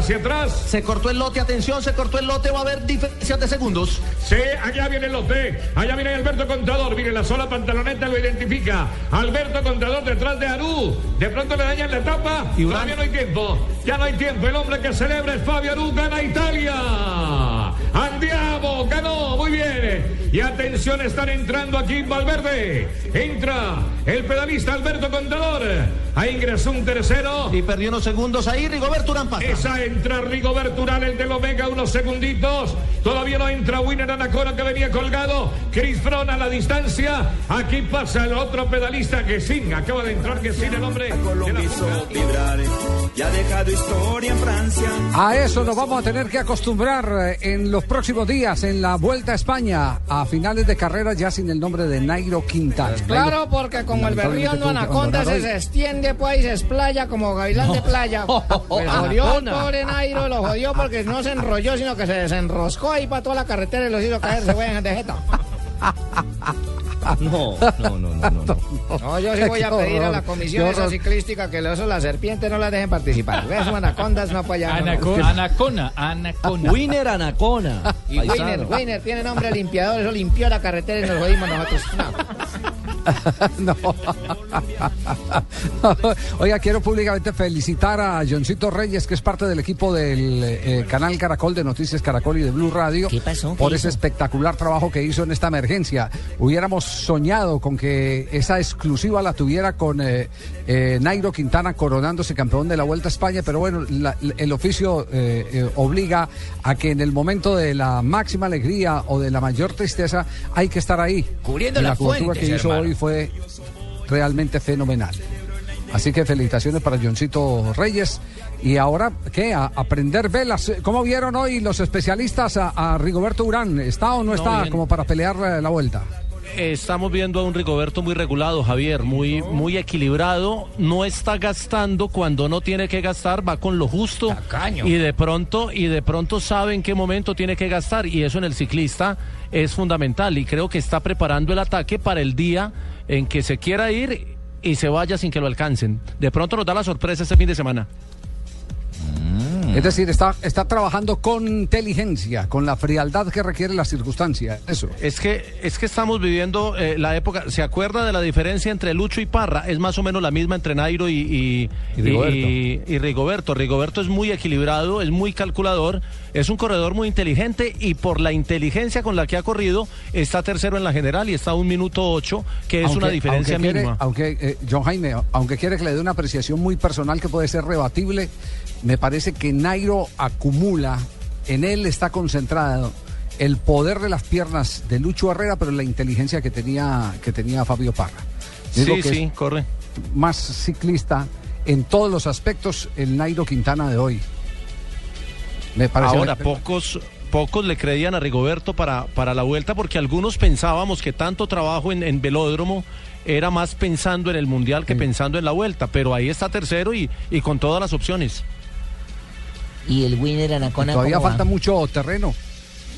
Hacia atrás. Se cortó el lote, atención, se cortó el lote, va a haber diferencias de segundos. Sí, allá viene el lote. Allá viene Alberto Contador. Mire, la sola pantaloneta lo identifica. Alberto Contador detrás de Arú. De pronto le dañan la etapa. Y. Todavía no hay tiempo. Ya no hay tiempo. El hombre que celebra es Fabio Arú. Gana Italia. Andiamo. Ganó. Muy bien. Y atención, están entrando aquí en Valverde. Entra el pedalista Alberto Contador. Ahí ingresó un tercero. Y perdió unos segundos ahí, Rigoberto Urán pasa. Esa entra Rigoberto Urán, el del Omega, unos segunditos. Todavía no entra Winner Anacona que venía colgado. Chris Froome a la distancia. Aquí pasa el otro pedalista que sin acaba de entrar que sin el hombre. ha dejado historia en Francia. A eso nos vamos a tener que acostumbrar eh, en los próximos días en la Vuelta a España a finales de carrera ya sin el nombre de Nairo Quintana. Claro, porque como el berrío no anaconda se, se extiende pues y se explaya como gavilán de playa. Pues jodió el pobre Nairo, lo jodió porque no se enrolló, sino que se desenroscó ahí para toda la carretera y los hizo caer, se vayan de jeta. No, no, no, no, no. No, yo sí voy a pedir a la comisión esa ciclística que los la serpiente no la dejen participar. Ves, anacondas no para allá. Anacona, Anacona. Winner Anacona. Y Weiner, Weiner tiene nombre limpiador, eso limpió la carretera y nos jodimos nosotros. No. No. Oiga, quiero públicamente felicitar a Johncito Reyes, que es parte del equipo del eh, canal Caracol de Noticias Caracol y de Blue Radio, ¿Qué pasó? ¿Qué por ese espectacular trabajo que hizo en esta emergencia. Hubiéramos soñado con que esa exclusiva la tuviera con eh, eh, Nairo Quintana coronándose campeón de la Vuelta a España, pero bueno, la- el oficio obliga a que en el momento de la máxima alegría o de la mayor tristeza hay que estar ahí. Cubriendo la fuentes, que hizo hermano. hoy fue realmente fenomenal. Así que felicitaciones para Johncito Reyes. Y ahora, ¿qué? A aprender velas. ¿Cómo vieron hoy los especialistas a, a Rigoberto Urán? ¿Está o no está bien. como para pelear la vuelta? Estamos viendo a un Rigoberto muy regulado, Javier, muy, muy equilibrado. No está gastando cuando no tiene que gastar, va con lo justo. Tacaño. Y de pronto, y de pronto sabe en qué momento tiene que gastar. Y eso en el ciclista es fundamental. Y creo que está preparando el ataque para el día en que se quiera ir y se vaya sin que lo alcancen. De pronto nos da la sorpresa este fin de semana. Es decir, está, está trabajando con inteligencia, con la frialdad que requiere la circunstancia. Eso. Es que, es que estamos viviendo eh, la época. ¿Se acuerda de la diferencia entre Lucho y Parra? Es más o menos la misma entre Nairo y, y, Y Rigoberto. y- y Rigoberto. Rigoberto es muy equilibrado, es muy calculador, es un corredor muy inteligente y por la inteligencia con la que ha corrido está tercero en la general y está a un minuto ocho, que es Aunque- una diferencia aunque quiere- mínima. aunque, eh, John Jaime, aunque quiere que le dé una apreciación muy personal que puede ser rebatible, me parece que Nairo acumula, en él está concentrado el poder de las piernas de Lucho Herrera, pero la inteligencia que tenía, que tenía Fabio Parra. Digo Sí, que sí, corre. más ciclista en todos los aspectos el Nairo Quintana de hoy. Me parece Ahora, pocos, pocos le creían a Rigoberto para, para la vuelta porque algunos pensábamos que tanto trabajo en, en velódromo era más pensando en el mundial que pensando en la vuelta, pero ahí está tercero y, y con todas las opciones. Y el winner Anacona. todavía ¿cómo va? falta mucho terreno.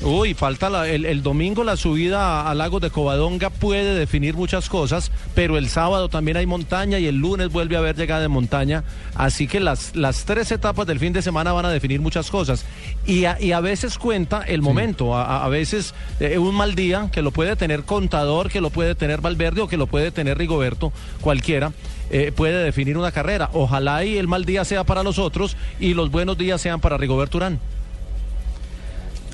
Uy, falta la- el, el domingo la subida a, a Lagos de Covadonga puede definir muchas cosas, pero el sábado también hay montaña y el lunes vuelve a haber llegada de montaña, así que las, las tres etapas del fin de semana van a definir muchas cosas. Y a, y a veces cuenta el momento, a, a- a veces eh, un mal día que lo puede tener Contador, que lo puede tener Valverde o que lo puede tener Rigoberto, cualquiera. Eh, puede definir una carrera. Ojalá y el mal día sea para los otros y los buenos días sean para Rigoberto Urán.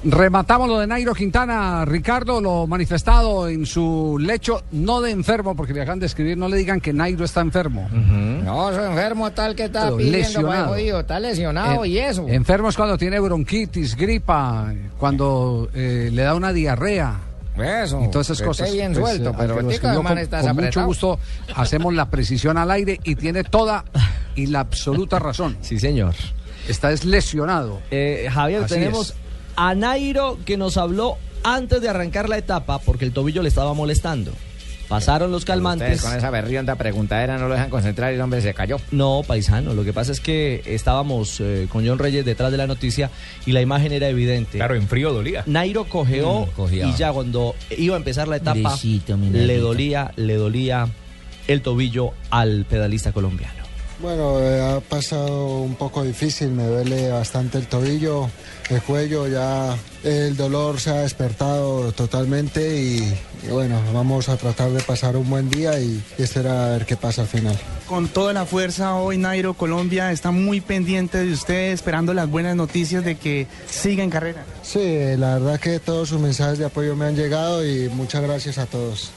Rematamos lo de Nairo Quintana, Ricardo, lo manifestado en su lecho, no de enfermo, porque le acaban de escribir, no le digan que Nairo está enfermo. No, soy enfermo tal que está Pero pidiendo, lesionado. pues, jodido, está lesionado y eso. Enfermo es cuando tiene bronquitis, gripa, cuando eh, le da una diarrea. Eso, y todas esas que cosas. esté bien Pues, suelto, eh, pero que con, estás con mucho gusto hacemos la precisión al aire y tiene toda y la absoluta razón. Sí, señor. Está es lesionado. Eh, Javier, Así tenemos es. a Nairo que nos habló antes de arrancar la etapa porque el tobillo le estaba molestando. Pasaron los calmantes. Ustedes con esa berrionda preguntadera no lo dejan concentrar y el hombre se cayó. No, paisano, lo que pasa es que estábamos eh, con John Reyes detrás de la noticia y la imagen era evidente. Claro, en frío dolía. Nairo cojeó Mm, y ya cuando iba a empezar la etapa le dolía, le dolía el tobillo al pedalista colombiano. Bueno, eh, ha pasado un poco difícil, me duele bastante el tobillo, el cuello, ya el dolor se ha despertado totalmente y, y bueno, vamos a tratar de pasar un buen día y, y esperar a ver qué pasa al final. Con toda la fuerza hoy Nairo Colombia está muy pendiente de usted, esperando las buenas noticias de que siga en carrera. Sí, la verdad que todos sus mensajes de apoyo me han llegado y muchas gracias a todos.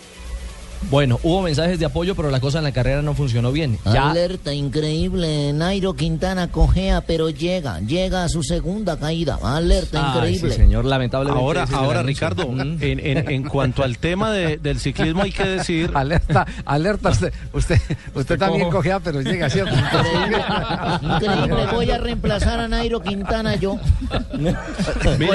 Bueno, hubo mensajes de apoyo, pero la cosa en la carrera no funcionó bien. Ya Alerta increíble, Nairo Quintana cojea, pero llega, llega a su segunda caída. Alerta Ay, increíble. sí, señor, lamentablemente. Ahora, ahora. Ricardo, Mm. en, en- en cuanto al tema de- del ciclismo hay que decir... Alerta, alerta, usted, usted, usted también cojo. cogea, pero llega, ¿cierto? Increíble, voy a reemplazar a Nairo Quintana yo. Mira,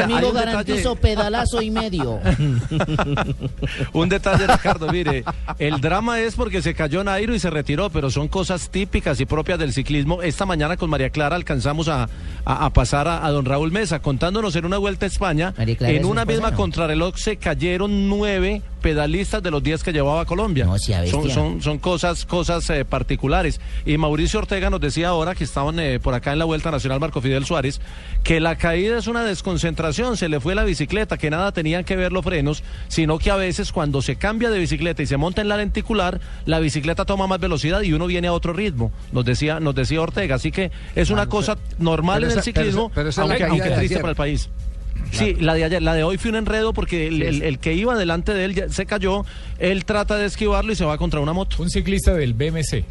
Conmigo garantizo detalle. pedalazo y medio. Un detalle, Ricardo, mire, el drama es porque se cayó Nairo y se retiró, pero son cosas típicas y propias del ciclismo. Esta mañana con María Clara alcanzamos a, a- a pasar a, a don Raúl Mesa, contándonos en una vuelta a España, en una misma ¿no? contrarreloj se cayeron nueve pedalistas de los 10 que llevaba Colombia. bestia. son, son, son cosas, cosas eh, particulares. Y Mauricio Ortega nos decía ahora que estaban eh, por acá en la Vuelta Nacional Marco Fidel Suárez, que la caída es una desconcentración, se le fue la bicicleta, que nada tenían que ver los frenos, sino que a veces cuando se cambia de bicicleta y se monta en la lenticular, la bicicleta toma más velocidad y uno viene a otro ritmo, nos decía, nos decía Ortega. Así que es una cosa normal pero en el pero ciclismo, esa- pero esa aunque, triste ayer. para el país. Sí, la de ayer, la de hoy fue un enredo porque el, el- el que iba delante de él ya se cayó, él trata de esquivarlo y se va contra una moto. Un ciclista del BMC.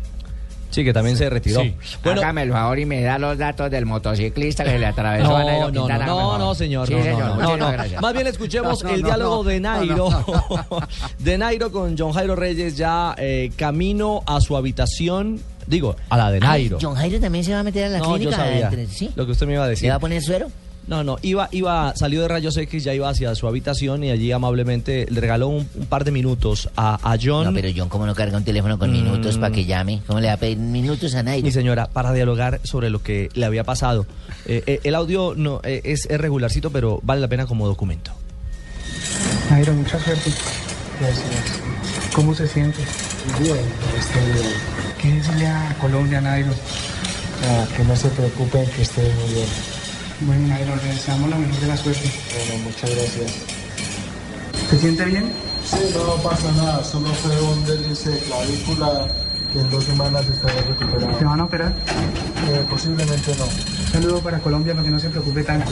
Sí, que también se retiró. Sí. Bueno, Hágame el favor y me da los datos del motociclista que se le atravesó a Nairo No, no, no, no, no, señor. Sí, no, señor. no, no, no. Más bien escuchemos No, no, el no, diálogo no. de No, Nairo. no, de Nairo con John Jairo Reyes ya eh, camino a su habitación. Digo, a la de Nairo. Ay, John Jairo también se va a meter a la no, yo clínica. sabía ¿sí? lo que usted me iba a decir. ¿Le va a poner suero? No, no, iba, iba, salió de Rayos X, ya iba hacia su habitación y allí amablemente le regaló un, un par de minutos a, a John. No, pero John, ¿cómo no carga un teléfono con minutos Mm. para que llame? ¿Cómo le va a pedir minutos a Nairo? Mi señora, para dialogar sobre lo que le había pasado. Eh, eh, el audio no eh, es, es regularcito, pero vale la pena como documento. Nairo, mucha suerte. Gracias. ¿Cómo se siente? Bien, estoy bien. ¿Qué decirle a Colombia, Nairo? Ah, que no se preocupen, que estoy muy bien. Bueno, Nairo, le deseamos la mejor de la suerte. Bueno, muchas gracias. ¿Se siente bien? Sí, no pasa nada, solo fue un deslice de clavícula que en dos semanas estaré recuperado. ¿Te van a operar? Eh, posiblemente no. Un saludo para Colombia para que no se preocupe tanto.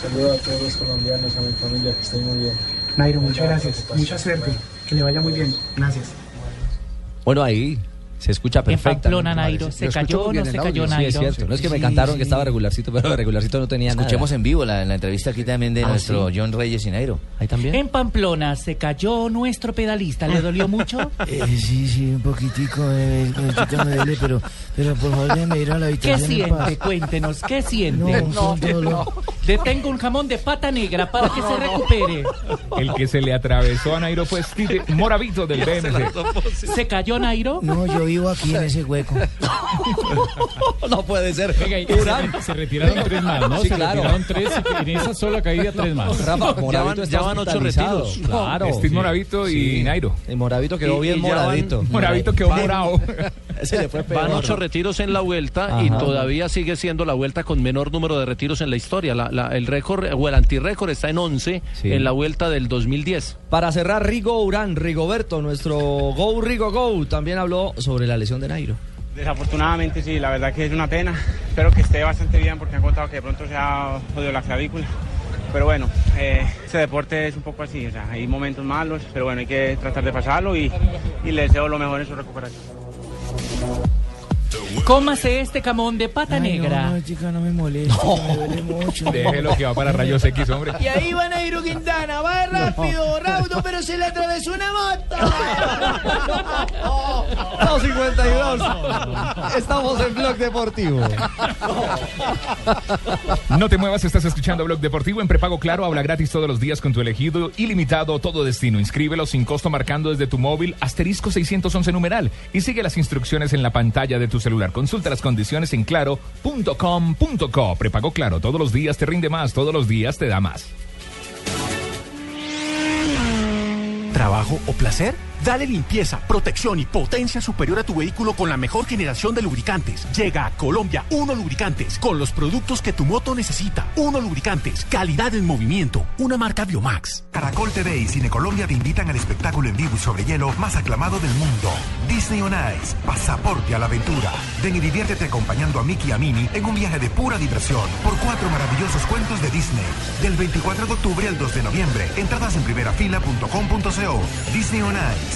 Saludo a todos los colombianos, a mi familia, que estén muy bien. Nairo, muchas gracias. Mucha suerte. Que le vaya muy bien. Gracias. Bueno, ahí se escucha perfecto. Pamplona, Nairo, ¿se cayó o no se cayó, Sí, Nairo? es cierto. No es que me Sí, cantaron sí. que estaba regularcito, pero regularcito no tenía Escuchemos nada. en vivo la, la entrevista aquí también de Ah, nuestro ¿sí? John Reyes y Nairo. Ahí también. En Pamplona se cayó nuestro pedalista, ¿le dolió mucho? Eh, sí, sí, un poquitico, eh, me duele, pero, pero por favor déjeme ir a la ¿Qué habitación en paz. siente? Cuéntenos, ¿qué siente? No. Detengo un jamón de pata negra para que se recupere. El que se le atravesó a Nairo fue Steve Moravito del BMC. ¿Se cayó Nairo? No, yo vivo aquí en ese hueco. no puede ser. Venga, y se, se retiraron tres más, ¿no? Sí, se claro. retiraron tres y en esa sola caída tres más. Rafa, Ya Moravito van- está ya van ocho retiros. Claro. Steve Moravito y Sí. Nairo. Y Moravito quedó Y- bien y van- moradito. Moravito quedó morado. Se le fue peor. Van ocho retiros en la vuelta y todavía sigue siendo la vuelta con menor número de retiros en la historia. La- la- el récord o el antirrécord está en 11 Sí. en la vuelta del 2010. Para cerrar, Rigo Urán, Rigoberto, nuestro Go Rigo Go, también habló sobre la lesión de Nairo. Desafortunadamente sí, la verdad que es una pena. Espero que esté bastante bien porque han contado que de pronto se ha jodido la clavícula. pero bueno, eh, este deporte es un poco así, o sea, hay momentos malos, pero bueno, hay que tratar de pasarlo y, y le deseo lo mejor en su recuperación. Thank you. Cómase este camón de pata negra. No, chica, no me moleste, me duele mucho. Déjelo que va para rayos X, hombre. Y ahí va Nairo Quintana, va rápido, raudo, pero se le atravesó una moto. 252. Estamos en Blog Deportivo. No te muevas, estás escuchando Blog Deportivo en prepago claro, habla gratis todos los días con tu elegido ilimitado todo destino. Inscríbelo sin costo marcando desde tu móvil asterisco 611 numeral y sigue las instrucciones en la pantalla de tu celular. Consulta las condiciones en claro.com.co. Prepago claro, todos los días te rinde más, todos los días te da más. ¿Trabajo o placer? Dale limpieza, protección y potencia superior a tu vehículo con la mejor generación de lubricantes. Llega a Colombia Uno Lubricantes con los productos que tu moto necesita. Uno Lubricantes, calidad en movimiento, una marca Biomax. Caracol TV y Cine Colombia te invitan al espectáculo en vivo y sobre hielo más aclamado del mundo. Disney on Ice, pasaporte a la aventura. Ven y diviértete acompañando a Mickey y a Minnie en un viaje de pura diversión por cuatro maravillosos cuentos de Disney. Del 24 de octubre al 2 de noviembre. Entradas en primerafila.com.co. Disney on Ice.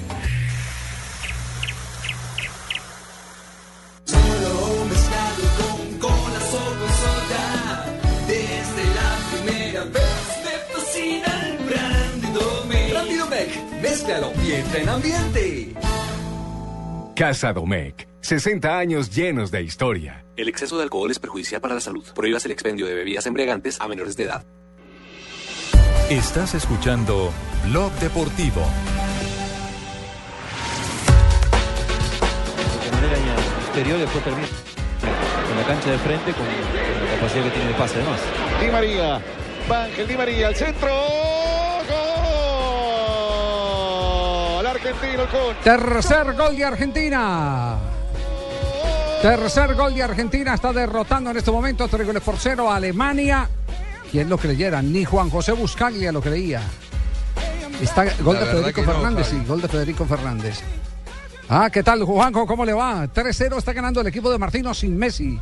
ambiente. Casa Domecq. 60 años llenos de historia. El exceso de alcohol es perjudicial para la salud. Prohíbas el expendio de bebidas embriagantes a menores de edad. Estás escuchando Blog Deportivo. De manera exterior después termina en la cancha de frente con, con la capacidad que tiene de pase además. Di María, va Ángel Di María al centro. Argentino con. Tercer gol de Argentina. Tercer gol de Argentina. Está derrotando en este momento tres goles por cero a Alemania. ¿Quién lo creyera? Ni Juan José Buscaglia lo creía. Está gol de Federico no, Fernández, Javi. sí, gol de Federico Fernández. Ah, ¿qué tal, Juanjo? ¿Cómo le va? 3-0 está ganando el equipo de Martino sin Messi.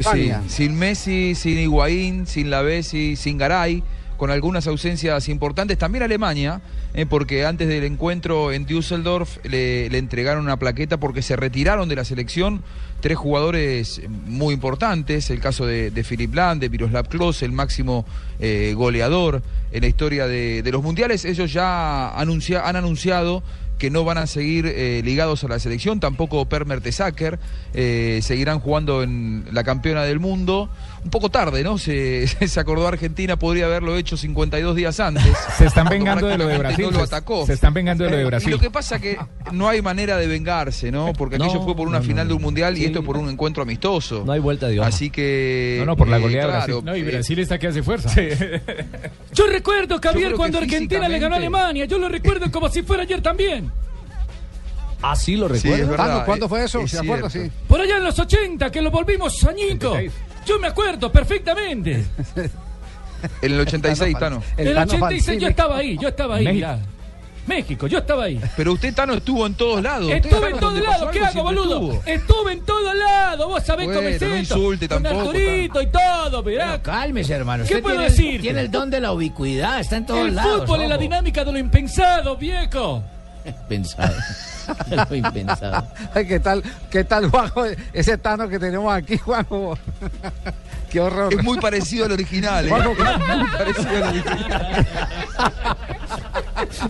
Sí, sin Messi, sin Higuaín, sin Lavesi, sin Garay, con algunas ausencias importantes. También Alemania, eh, porque antes del encuentro en Düsseldorf le, entregaron una plaqueta porque se retiraron de la selección tres jugadores muy importantes. El caso de, de Philipp Lahm, de Miroslav Klose, el máximo eh, goleador en la historia de, los mundiales. Ellos ya han anunciado que no van a seguir eh, ligados a la selección, tampoco Per Mertesacker, eh, seguirán jugando en la campeona del mundo. Un poco tarde, ¿no? Se, se acordó Argentina, podría haberlo hecho 52 días antes. Se están vengando de lo de Brasil. No lo se- atacó. Se están vengando de lo de Y Brasil. lo que pasa que no hay manera de vengarse, ¿no? Porque aquello No, fue por una no, no, final de un mundial y esto por un encuentro amistoso. No hay vuelta de hoja. Así que. No, no, por la eh, goleada de claro, Brasil. No, y eh, Brasil está que hace fuerza. Yo recuerdo, Javier, cuando que Argentina le ganó a Alemania. Yo lo recuerdo como si fuera ayer también. Así lo Sí, recuerdo. es Tano, ¿Cuándo eh, fue eso? es ¿Se acuerda? Sí. Por allá en los 80, que lo volvimos añico. Yo me acuerdo perfectamente. En el 86, Tano. En el Tano 86 yo estaba ahí, yo estaba ahí, México. mirá. México, yo estaba ahí. Pero usted, Tano, estuvo en todos lados. Estuve en todos lados, ¿qué hago, boludo? estuvo. Estuve en todos lados, vos sabés Bueno, cómo es no insulte Con tampoco, Arturito y todo, mirá. Cálmese, hermano. ¿Qué Usted puedo tiene el- decir? Tiene el don de la ubicuidad, está en todos El lados. fútbol es la dinámica de lo impensado, viejo. Pensado. Impensado. Ay, ¿Qué tal, qué tal, Juanjo? Ese Tano que tenemos aquí, Juanjo. Qué horror. Es muy parecido al original, ¿eh? Juanjo, Es muy parecido al original.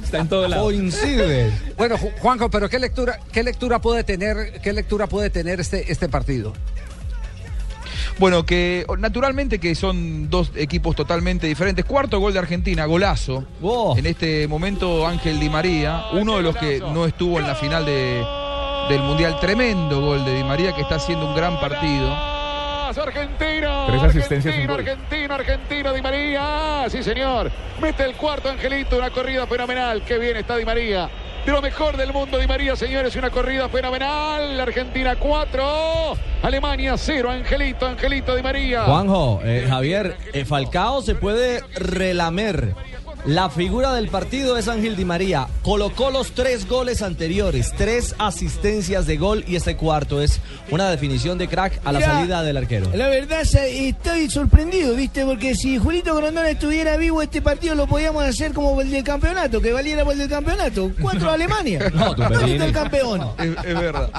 Está en todo lado. Coincide. Bueno, Ju- Juanjo, pero qué lectura, qué lectura puede tener, qué lectura puede tener este, este partido. Bueno, que naturalmente que son dos equipos totalmente diferentes. Cuarto gol de Argentina, golazo. Oh. En este momento Ángel Di María, uno de los que no estuvo en la final de, del Mundial. Tremendo gol de Di María que está haciendo un gran partido. Argentino. Tres asistencias gol. argentino, argentino, Di María. Sí, señor. Mete el cuarto, Angelito. Una corrida fenomenal. Qué bien está Di María. De lo mejor del mundo. Di María, señores, una corrida fenomenal. Argentina 4, Alemania 0. Angelito, Angelito Di María. Juanjo, eh, Javier, eh, Falcao se puede relamer. La figura del partido es Ángel Di María. Colocó los tres goles anteriores, tres asistencias de gol y este cuarto es una definición de crack a la salida del arquero. La verdad, estoy sorprendido, ¿viste? Porque si Julito Grondona estuviera vivo, este partido lo podíamos hacer como el del campeonato, que valiera por el del campeonato. Cuatro a Alemania. No, tú ¿Dónde está el campeón? Es, es verdad.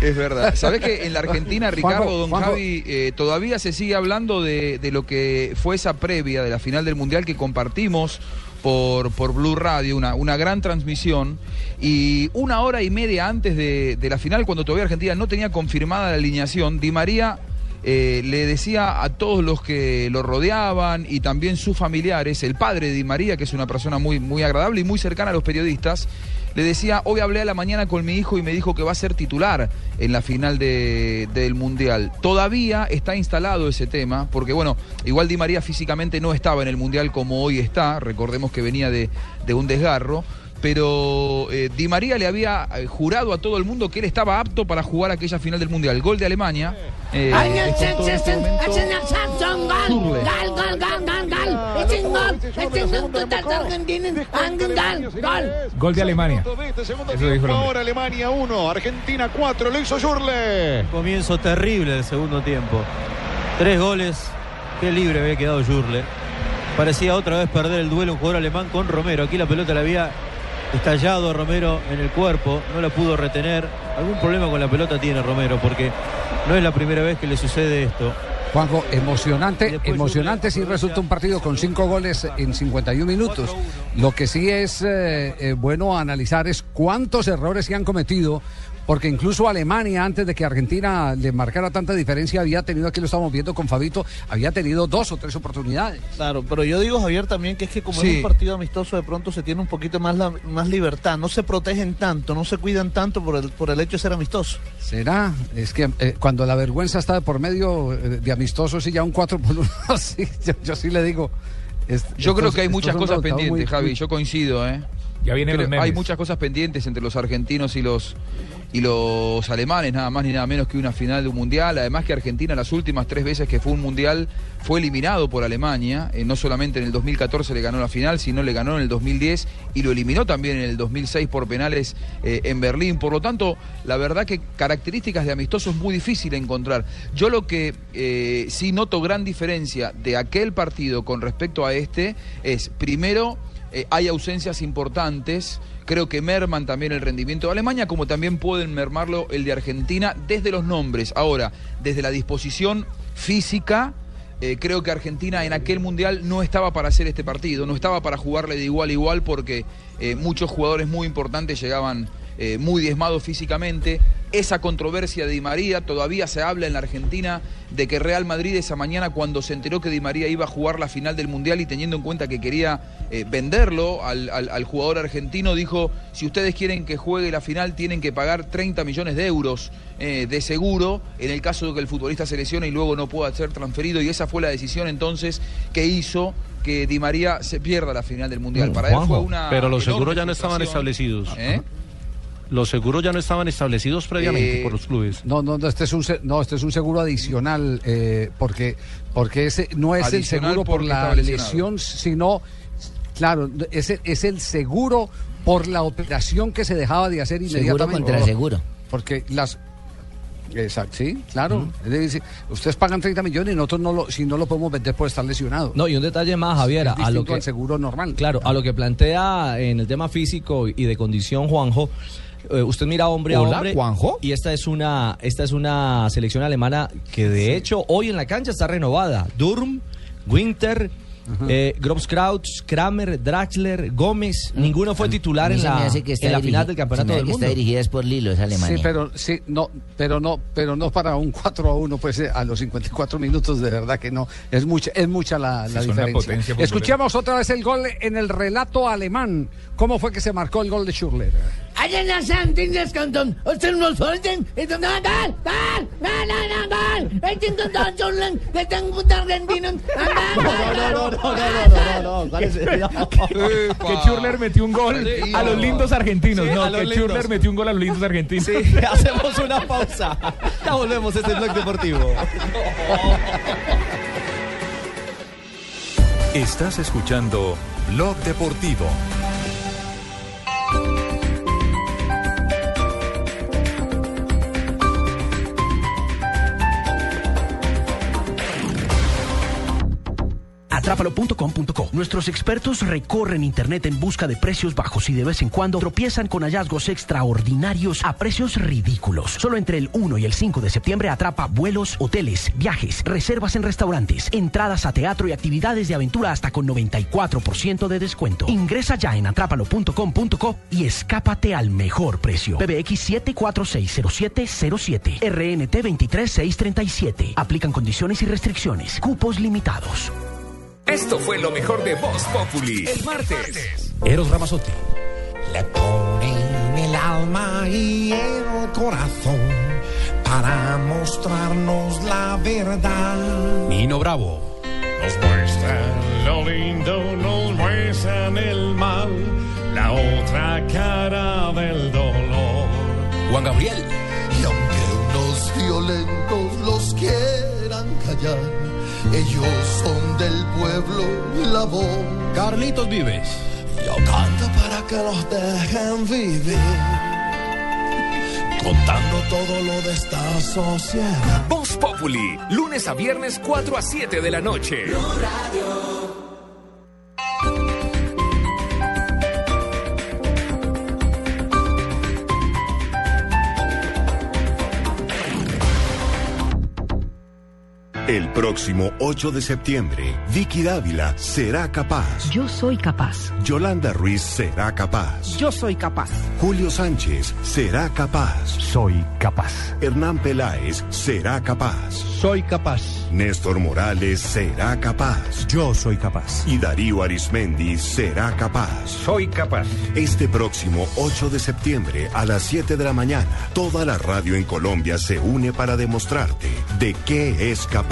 es verdad. ¿Sabés que en la Argentina, Ricardo, Juanjo, don Juanjo. Javi, eh, todavía se sigue hablando de, de lo que fue esa previa de la final del Mundial que compartimos por, por Blue Radio, una, una gran transmisión. Y una hora y media antes de, de la final, cuando todavía Argentina no tenía confirmada la alineación, Di María eh, le decía a todos los que lo rodeaban y también sus familiares, el padre de Di María, que es una persona muy, muy agradable y muy cercana a los periodistas, le decía, hoy hablé a la mañana con mi hijo y me dijo que va a ser titular en la final de- del Mundial. Todavía está instalado ese tema, porque bueno, igual Di María físicamente no estaba en el Mundial como hoy está, recordemos que venía de un desgarro. Pero eh, Di María le había eh, jurado a todo el mundo que él estaba apto para jugar aquella final del Mundial. Gol de Alemania. eh, Gol de Alemania. Segundo Eso dijo ahora Alemania 1, Argentina 4, lo hizo Jurle. Comienzo terrible del segundo tiempo. Tres goles. Qué libre había quedado Jurle. Parecía otra vez perder el duelo un jugador alemán con Romero. Aquí la pelota le había estallado Romero en el cuerpo. No la pudo retener. Algún problema con la pelota tiene Romero porque no es la primera vez que le sucede esto. Juanjo, emocionante, emocionante si resulta un partido con cinco goles en 51 minutos. Lo que sí es eh, eh, bueno analizar es cuántos errores se han cometido, porque incluso Alemania, antes de que Argentina le marcara tanta diferencia, había tenido, aquí lo estamos viendo con Fabito, había tenido dos o tres oportunidades. Claro, pero yo digo, Javier, también que es que como Sí. es un partido amistoso, de pronto se tiene un poquito más, la- más libertad. No se protegen tanto, no se cuidan tanto por el, por el hecho de ser amistoso. ¿Será? Es que eh, cuando la vergüenza está de por medio eh, de amistosos y ya un 4 por 1, sí, yo, yo sí le digo. es- Yo creo que hay muchas cosas pendientes, muy- Javi. Yo coincido, ¿eh? Ya vienen los Creo- memes. Hay muchas cosas pendientes entre los argentinos y los y los alemanes, nada más ni nada menos que una final de un mundial. Además que Argentina las últimas tres veces que fue un mundial fue eliminado por Alemania. Eh, no solamente en el 2014 le ganó la final, sino le ganó en el 2010 y lo eliminó también en el 2006 por penales eh, en Berlín. Por lo tanto, la verdad que características de amistoso es muy difícil encontrar. Yo lo que eh, sí noto gran diferencia de aquel partido con respecto a este es, primero, eh, hay ausencias importantes. Creo que merman también el rendimiento de Alemania, como también pueden mermarlo el de Argentina desde los nombres. Ahora, desde la disposición física, eh, creo que Argentina en aquel mundial no estaba para hacer este partido, no estaba para jugarle de igual a igual porque eh, muchos jugadores muy importantes llegaban eh, muy diezmados físicamente. Esa controversia de Di María, todavía se habla en la Argentina de que Real Madrid esa mañana cuando se enteró que Di María iba a jugar la final del Mundial y teniendo en cuenta que quería eh, venderlo al, al- al jugador argentino, dijo, si ustedes quieren que juegue la final tienen que pagar 30 millones de euros eh, de seguro en el caso de que el futbolista se lesione y luego no pueda ser transferido y esa fue la decisión entonces que hizo que Di María se pierda la final del Mundial. Para él fue una Pero los seguros ya no estaban establecidos. ¿Eh? Los seguros ya no estaban establecidos previamente Eh, por los clubes. No, no, no, este es un, se- no, este es un seguro adicional, eh, porque, porque ese no es el seguro por la lesión, sino, claro, es, el- es el seguro por la operación que se dejaba de hacer Seguro inmediatamente. contra seguro. Porque las... Exacto, sí, claro. Es decir, ustedes pagan 30 millones y nosotros no lo, si no lo podemos vender por estar lesionado. No, y un detalle más, Javier, Es a lo que al seguro normal. Claro, a lo que plantea en el tema físico y de condición Juanjo, eh, usted mira hombre a Hola, hombre Juanjo. y esta es una esta es una selección alemana que de hecho hoy en la cancha está renovada. Durm, Winter, eh, Grobskraut, Kramer, Draxler, Gómez, ninguno fue titular en la, en la final del se campeonato del que mundo. está dirigida es por Lilo, es Alemania. Sí, pero sí, no, pero no, pero no para un 4 a 1, pues eh, a los 54 minutos, de verdad que no. Es mucha, es mucha la, Sí, la diferencia. Escuchemos otra vez el gol en el relato alemán. ¿Cómo fue que se marcó el gol de Schürrle? Allá en las Antillas, Cantón. Usted no suelten. Esto no. Este. No, no, no, no, no, no, no, cálese. Que Churler metió un gol a los lindos argentinos. No, a que lindos. Churler metió un gol a los lindos argentinos. Sí, hacemos una pausa. Ya volvemos, este es Blog Deportivo. Estás escuchando Blog Deportivo. Bye. Nuestros expertos recorren Internet en busca de precios bajos y de vez en cuando tropiezan con hallazgos extraordinarios a precios ridículos. Solo entre el 1 y el 5 de septiembre atrapa vuelos, hoteles, viajes, reservas en restaurantes, entradas a teatro y actividades de aventura hasta con 94% de descuento. Ingresa ya en atrápalo.com.co y escápate al mejor precio. PBX 7460707 RNT 23637. Aplican condiciones y restricciones. Cupos limitados. Esto fue lo mejor de Voz Populi. El martes. Eros Ramazotti. Le ponen el alma y el corazón para mostrarnos la verdad. Nino Bravo. Nos muestran lo lindo, nos muestran el mal, la otra cara del dolor. Juan Gabriel. Y aunque unos violentos los quieran callar, ellos son del pueblo y la voz. Carlitos Vives. Yo canto para que los dejen vivir, contando todo lo de esta sociedad. Voz Populi. Lunes a viernes 4 a 7 de la noche. El próximo 8 de septiembre, Vicky Dávila será capaz. Yo soy capaz. Yolanda Ruiz será capaz. Yo soy capaz. Julio Sánchez será capaz. Soy capaz. Hernán Peláez será capaz. Soy capaz. Néstor Morales será capaz. Yo soy capaz. Y Darío Arismendi será capaz. Soy capaz. Este próximo 8 de septiembre a las 7 de la mañana, toda la radio en Colombia se une para demostrarte de qué es capaz.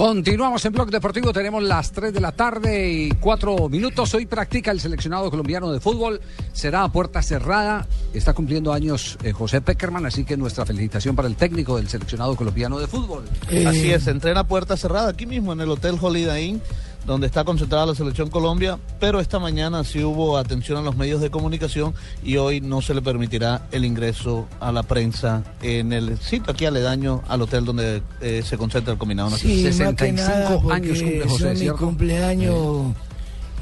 Continuamos en Blog Deportivo, tenemos las 3 de la tarde y 4 minutos. Hoy practica el seleccionado colombiano de fútbol, será a puerta cerrada. Está cumpliendo años eh, José Peckerman, así que nuestra felicitación para el técnico del seleccionado colombiano de fútbol. Así es, entrena a puerta cerrada aquí mismo en el Hotel Holiday Inn, donde está concentrada la selección Colombia, pero esta mañana sí hubo atención a los medios de comunicación y hoy no se le permitirá el ingreso a la prensa en el sitio aquí aledaño al hotel donde eh, se concentra el combinado nacional. Sí, más que nada porque son mi cumpleaños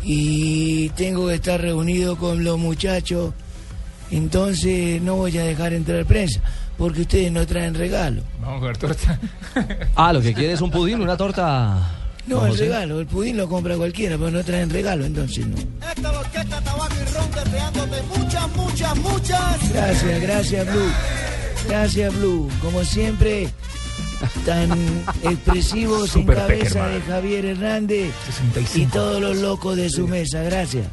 y tengo que estar reunido con los muchachos, entonces no voy a dejar entrar prensa porque ustedes no traen regalo. Vamos a comer torta. Ah, lo que quiere es un pudín, una torta. No, el José. regalo, el pudín lo compra cualquiera, pero no traen regalo, entonces no. Esta orquesta tabaco y ron deseándote muchas, muchas, muchas. Gracias, gracias Blue. Gracias Blue. Como siempre, tan expresivos en cabeza Peckerman. de Javier Hernández y todos los locos de su mesa. Gracias.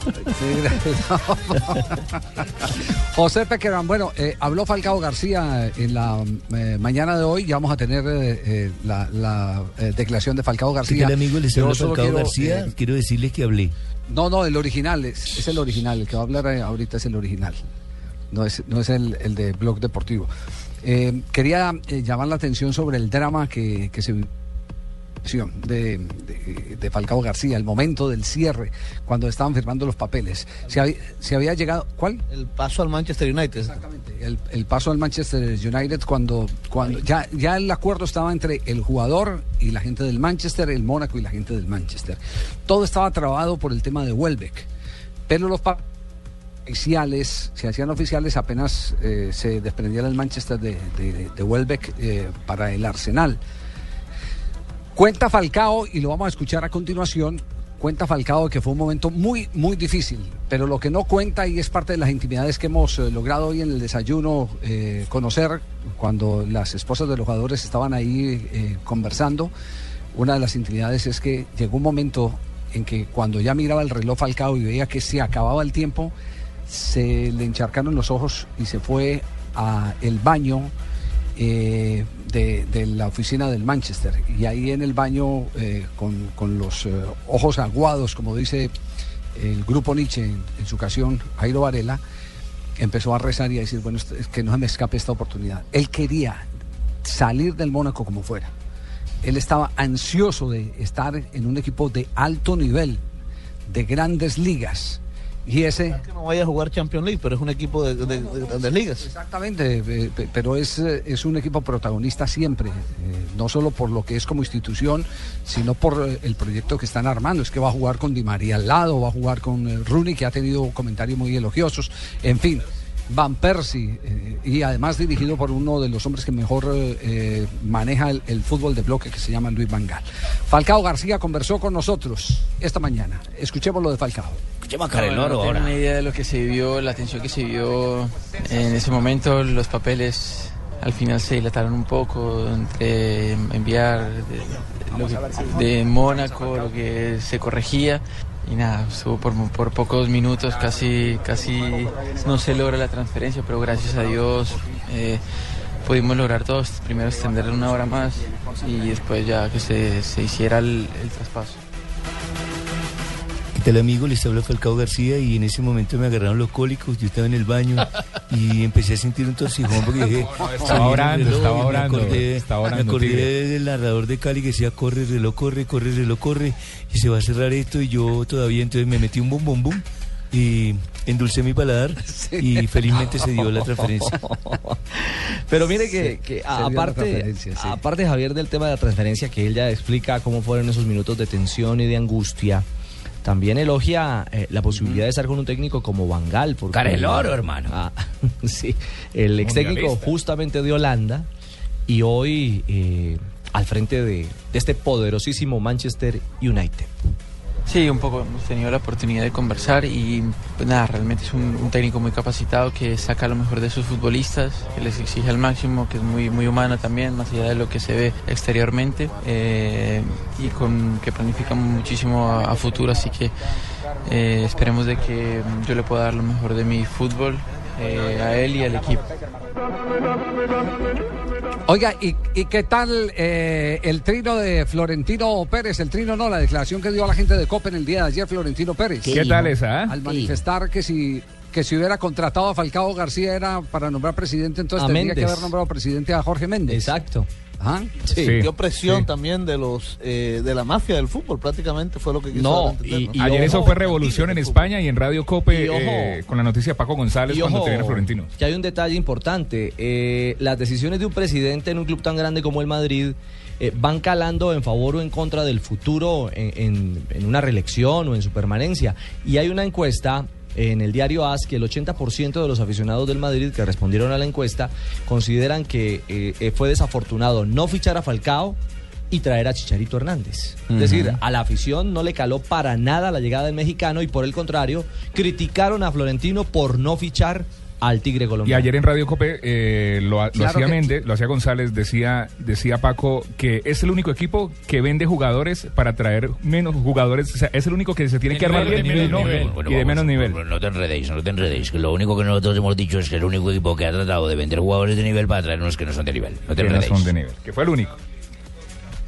José Peckerman, bueno, eh, habló Falcao García en la eh, mañana de hoy. Ya vamos a tener eh, eh, la, la, eh, declaración de Falcao ¿Qué García. tal, amigo? Habla solo Falcao quiero, García. eh, Quiero decirles que hablé. no, no, el original, es, es el original. El que va a hablar eh, ahorita es el original. No es, no es el, el de Blog Deportivo. Eh, quería eh, llamar la atención sobre el drama que, que se de, de, de Falcao García, el momento del cierre, cuando estaban firmando los papeles. Se había, se había llegado. ¿Cuál? El paso al Manchester United. Exactamente. El, el paso al Manchester United cuando, cuando ya, ya el acuerdo estaba entre el jugador y la gente del Manchester, el Mónaco y la gente del Manchester. Todo estaba trabado por el tema de Welbeck. Pero los papeles oficiales, se hacían oficiales apenas eh, se desprendía el Manchester de, de, de Welbeck eh, para el Arsenal. Cuenta Falcao, y lo vamos a escuchar a continuación, cuenta Falcao que fue un momento muy, muy difícil, pero lo que no cuenta y es parte de las intimidades que hemos eh, logrado hoy en el desayuno eh, conocer cuando las esposas de los jugadores estaban ahí eh, conversando, una de las intimidades es que llegó un momento en que cuando ya miraba el reloj Falcao y veía que se acababa el tiempo, se le encharcaron los ojos y se fue a el baño de, la oficina del Manchester. Y ahí en el baño, eh, con, con los eh, ojos aguados, como dice el grupo Nietzsche en, su ocasión, Jairo Varela, empezó a rezar y a decir, bueno, es que no me escape esta oportunidad. Él quería salir del Mónaco como fuera. Él estaba ansioso de estar en un equipo de alto nivel, de grandes ligas. Y ese... Que no vaya a jugar Champions League, pero es un equipo de, de- ligas. Exactamente, eh, pe- pero es, eh, es un equipo protagonista siempre, eh, no solo por lo que es como institución, sino por el proyecto que están armando. Es que va a jugar con Di María al lado, va a jugar con Rooney, que ha tenido comentarios muy elogiosos, en fin. Van Persie, eh, y además dirigido por uno de los hombres que mejor eh, eh, maneja el, el fútbol de bloque, que se llama Luis Vangal. Falcao García conversó con nosotros esta mañana. Escuchemos lo de Falcao. No, no tengo una idea de lo que se vivió, la tensión que se vivió en ese momento, los papeles al final se dilataron un poco entre enviar de, lo que- de Mónaco, lo que se corregía y nada, estuvo por, por pocos minutos, casi, casi no se logra la transferencia, pero gracias a Dios eh, pudimos lograr todo, primero extender una hora más y después ya que se, se hiciera el traspaso. ¿Qué tal amigo? Les habla Falcao García y en ese momento me agarraron los cólicos, yo estaba en el baño y empecé a sentir un torcijón porque dije... estaba "Salí el orando, reloj", estaba y me orando, acordé- estaba orando, Me acordé del narrador de Cali que decía, corre, reloj, corre, corre, reloj, corre y se va a cerrar esto y yo todavía entonces me metí un bum bum bum y endulcé mi paladar y felizmente se dio la transferencia. Pero mire que, que dio la aparte, sí. aparte Javier del tema de la transferencia, que él ya explica cómo fueron esos minutos de tensión y de angustia, también elogia eh, la posibilidad de estar con un técnico como Bangal. Porque, Cara el oro, hermano. Ah, sí, el ex técnico justamente de Holanda y hoy eh, al frente de, de este poderosísimo Manchester United. Sí, un poco hemos tenido la oportunidad de conversar y pues nada, realmente es un, técnico muy capacitado que saca lo mejor de sus futbolistas, que les exige al máximo, que es muy, muy humano también, más allá de lo que se ve exteriormente eh, y con que planifica muchísimo a, a futuro, así que eh, esperemos de que yo le pueda dar lo mejor de mi fútbol eh, a él y al equipo. Oiga, ¿y, y qué tal eh, el trino de Florentino Pérez? El trino no, la declaración que dio a la gente de Copa en el día de ayer, Florentino Pérez. ¿Qué ¿Qué tal esa, ah? Al ¿Qué manifestar que si, que si hubiera contratado a Falcao García era para nombrar presidente, entonces A tendría que haber nombrado presidente a Jorge Méndez. Exacto. Ajá. Sí, dio presión también de los eh, de la mafia del fútbol, prácticamente fue lo que quiso No, entender, ¿no? Ayer eso fue revolución en España y en Radio Cope Y ojo. eh, con la noticia de Paco González Y cuando ojo, tenía a Florentino. Que hay un detalle importante. eh, las decisiones de un presidente en un club tan grande como el Madrid eh, van calando en favor o en contra del futuro en, en- en una reelección o en su permanencia. Y hay una encuesta en el diario AS que el 80% de los aficionados del Madrid que respondieron a la encuesta consideran que eh, eh, fue desafortunado no fichar a Falcao y traer a Chicharito Hernández. Es decir, a la afición no le caló para nada la llegada del mexicano y por el contrario, criticaron a Florentino por no fichar al Tigre Y colombiano. ayer en Radio Cope eh, lo, lo Claro hacía que- Méndez, lo hacía González, decía, decía Paco que es el único equipo que vende jugadores para traer menos jugadores, o sea, es el único que se tiene que armar bien y, no- y de menos nivel. No te enredéis, no te enredéis. que Lo único que nosotros hemos dicho es que es el único equipo que ha tratado de vender jugadores de nivel para traer unos que no son de nivel. No te Que no son de nivel, que fue el único.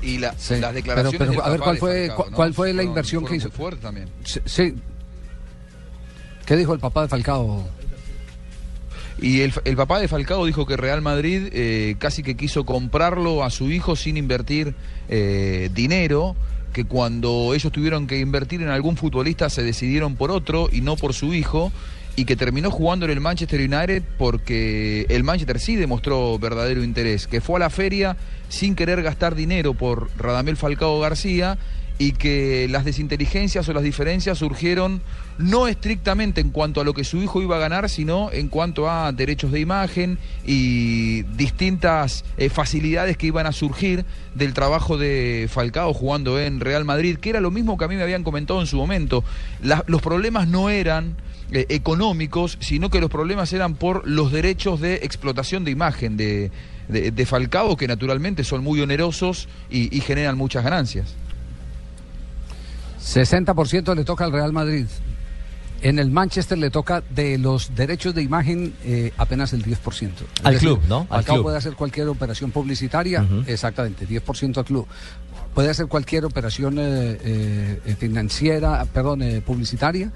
Y la- Sí, las declaraciones pero, a ver, ¿cuál fue, Falcao, cu- ¿no? cuál fue la Fueron- inversión que hizo? muy fuertes también. Sí, sí. ¿Qué dijo el papá de Falcao? Y el, papá de Falcao dijo que Real Madrid eh, casi que quiso comprarlo a su hijo sin invertir eh, dinero, que cuando ellos tuvieron que invertir en algún futbolista se decidieron por otro y no por su hijo, y que terminó jugando en el Manchester United porque el Manchester sí demostró verdadero interés, que fue a la feria sin querer gastar dinero por Radamel Falcao García y que las desinteligencias o las diferencias surgieron no estrictamente en cuanto a lo que su hijo iba a ganar, sino en cuanto a derechos de imagen y distintas eh, facilidades que iban a surgir del trabajo de Falcao jugando en Real Madrid, que era lo mismo que a mí me habían comentado en su momento. Los problemas no eran eh, económicos, sino que los problemas eran por los derechos de explotación de imagen de, de- Falcao, que naturalmente son muy onerosos y generan muchas ganancias. 60% le toca al Real Madrid. En el Manchester le toca de los derechos de imagen eh, apenas el 10%. Es Al decir, club, ¿no? Al Falcao club. puede hacer cualquier operación publicitaria, exactamente, 10% al club. Puede hacer cualquier operación eh, eh, financiera, perdón, eh, publicitaria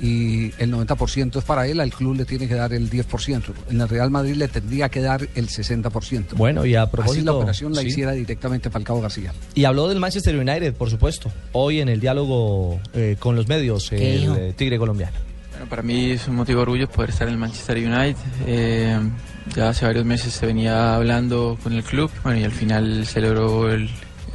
y el 90% es para él, al club le tiene que dar el 10%. En el Real Madrid le tendría que dar el 60%. Bueno, y a Así la propósito, operación la sí. hiciera directamente Falcao García. Y habló del Manchester United, por supuesto, hoy en el diálogo eh, con los medios, ¿Qué el eh, Tigre colombiano. Bueno, para mí es un motivo de orgullo poder estar en el Manchester United. Eh, ya hace varios meses se venía hablando con el club bueno, y al final se logró el,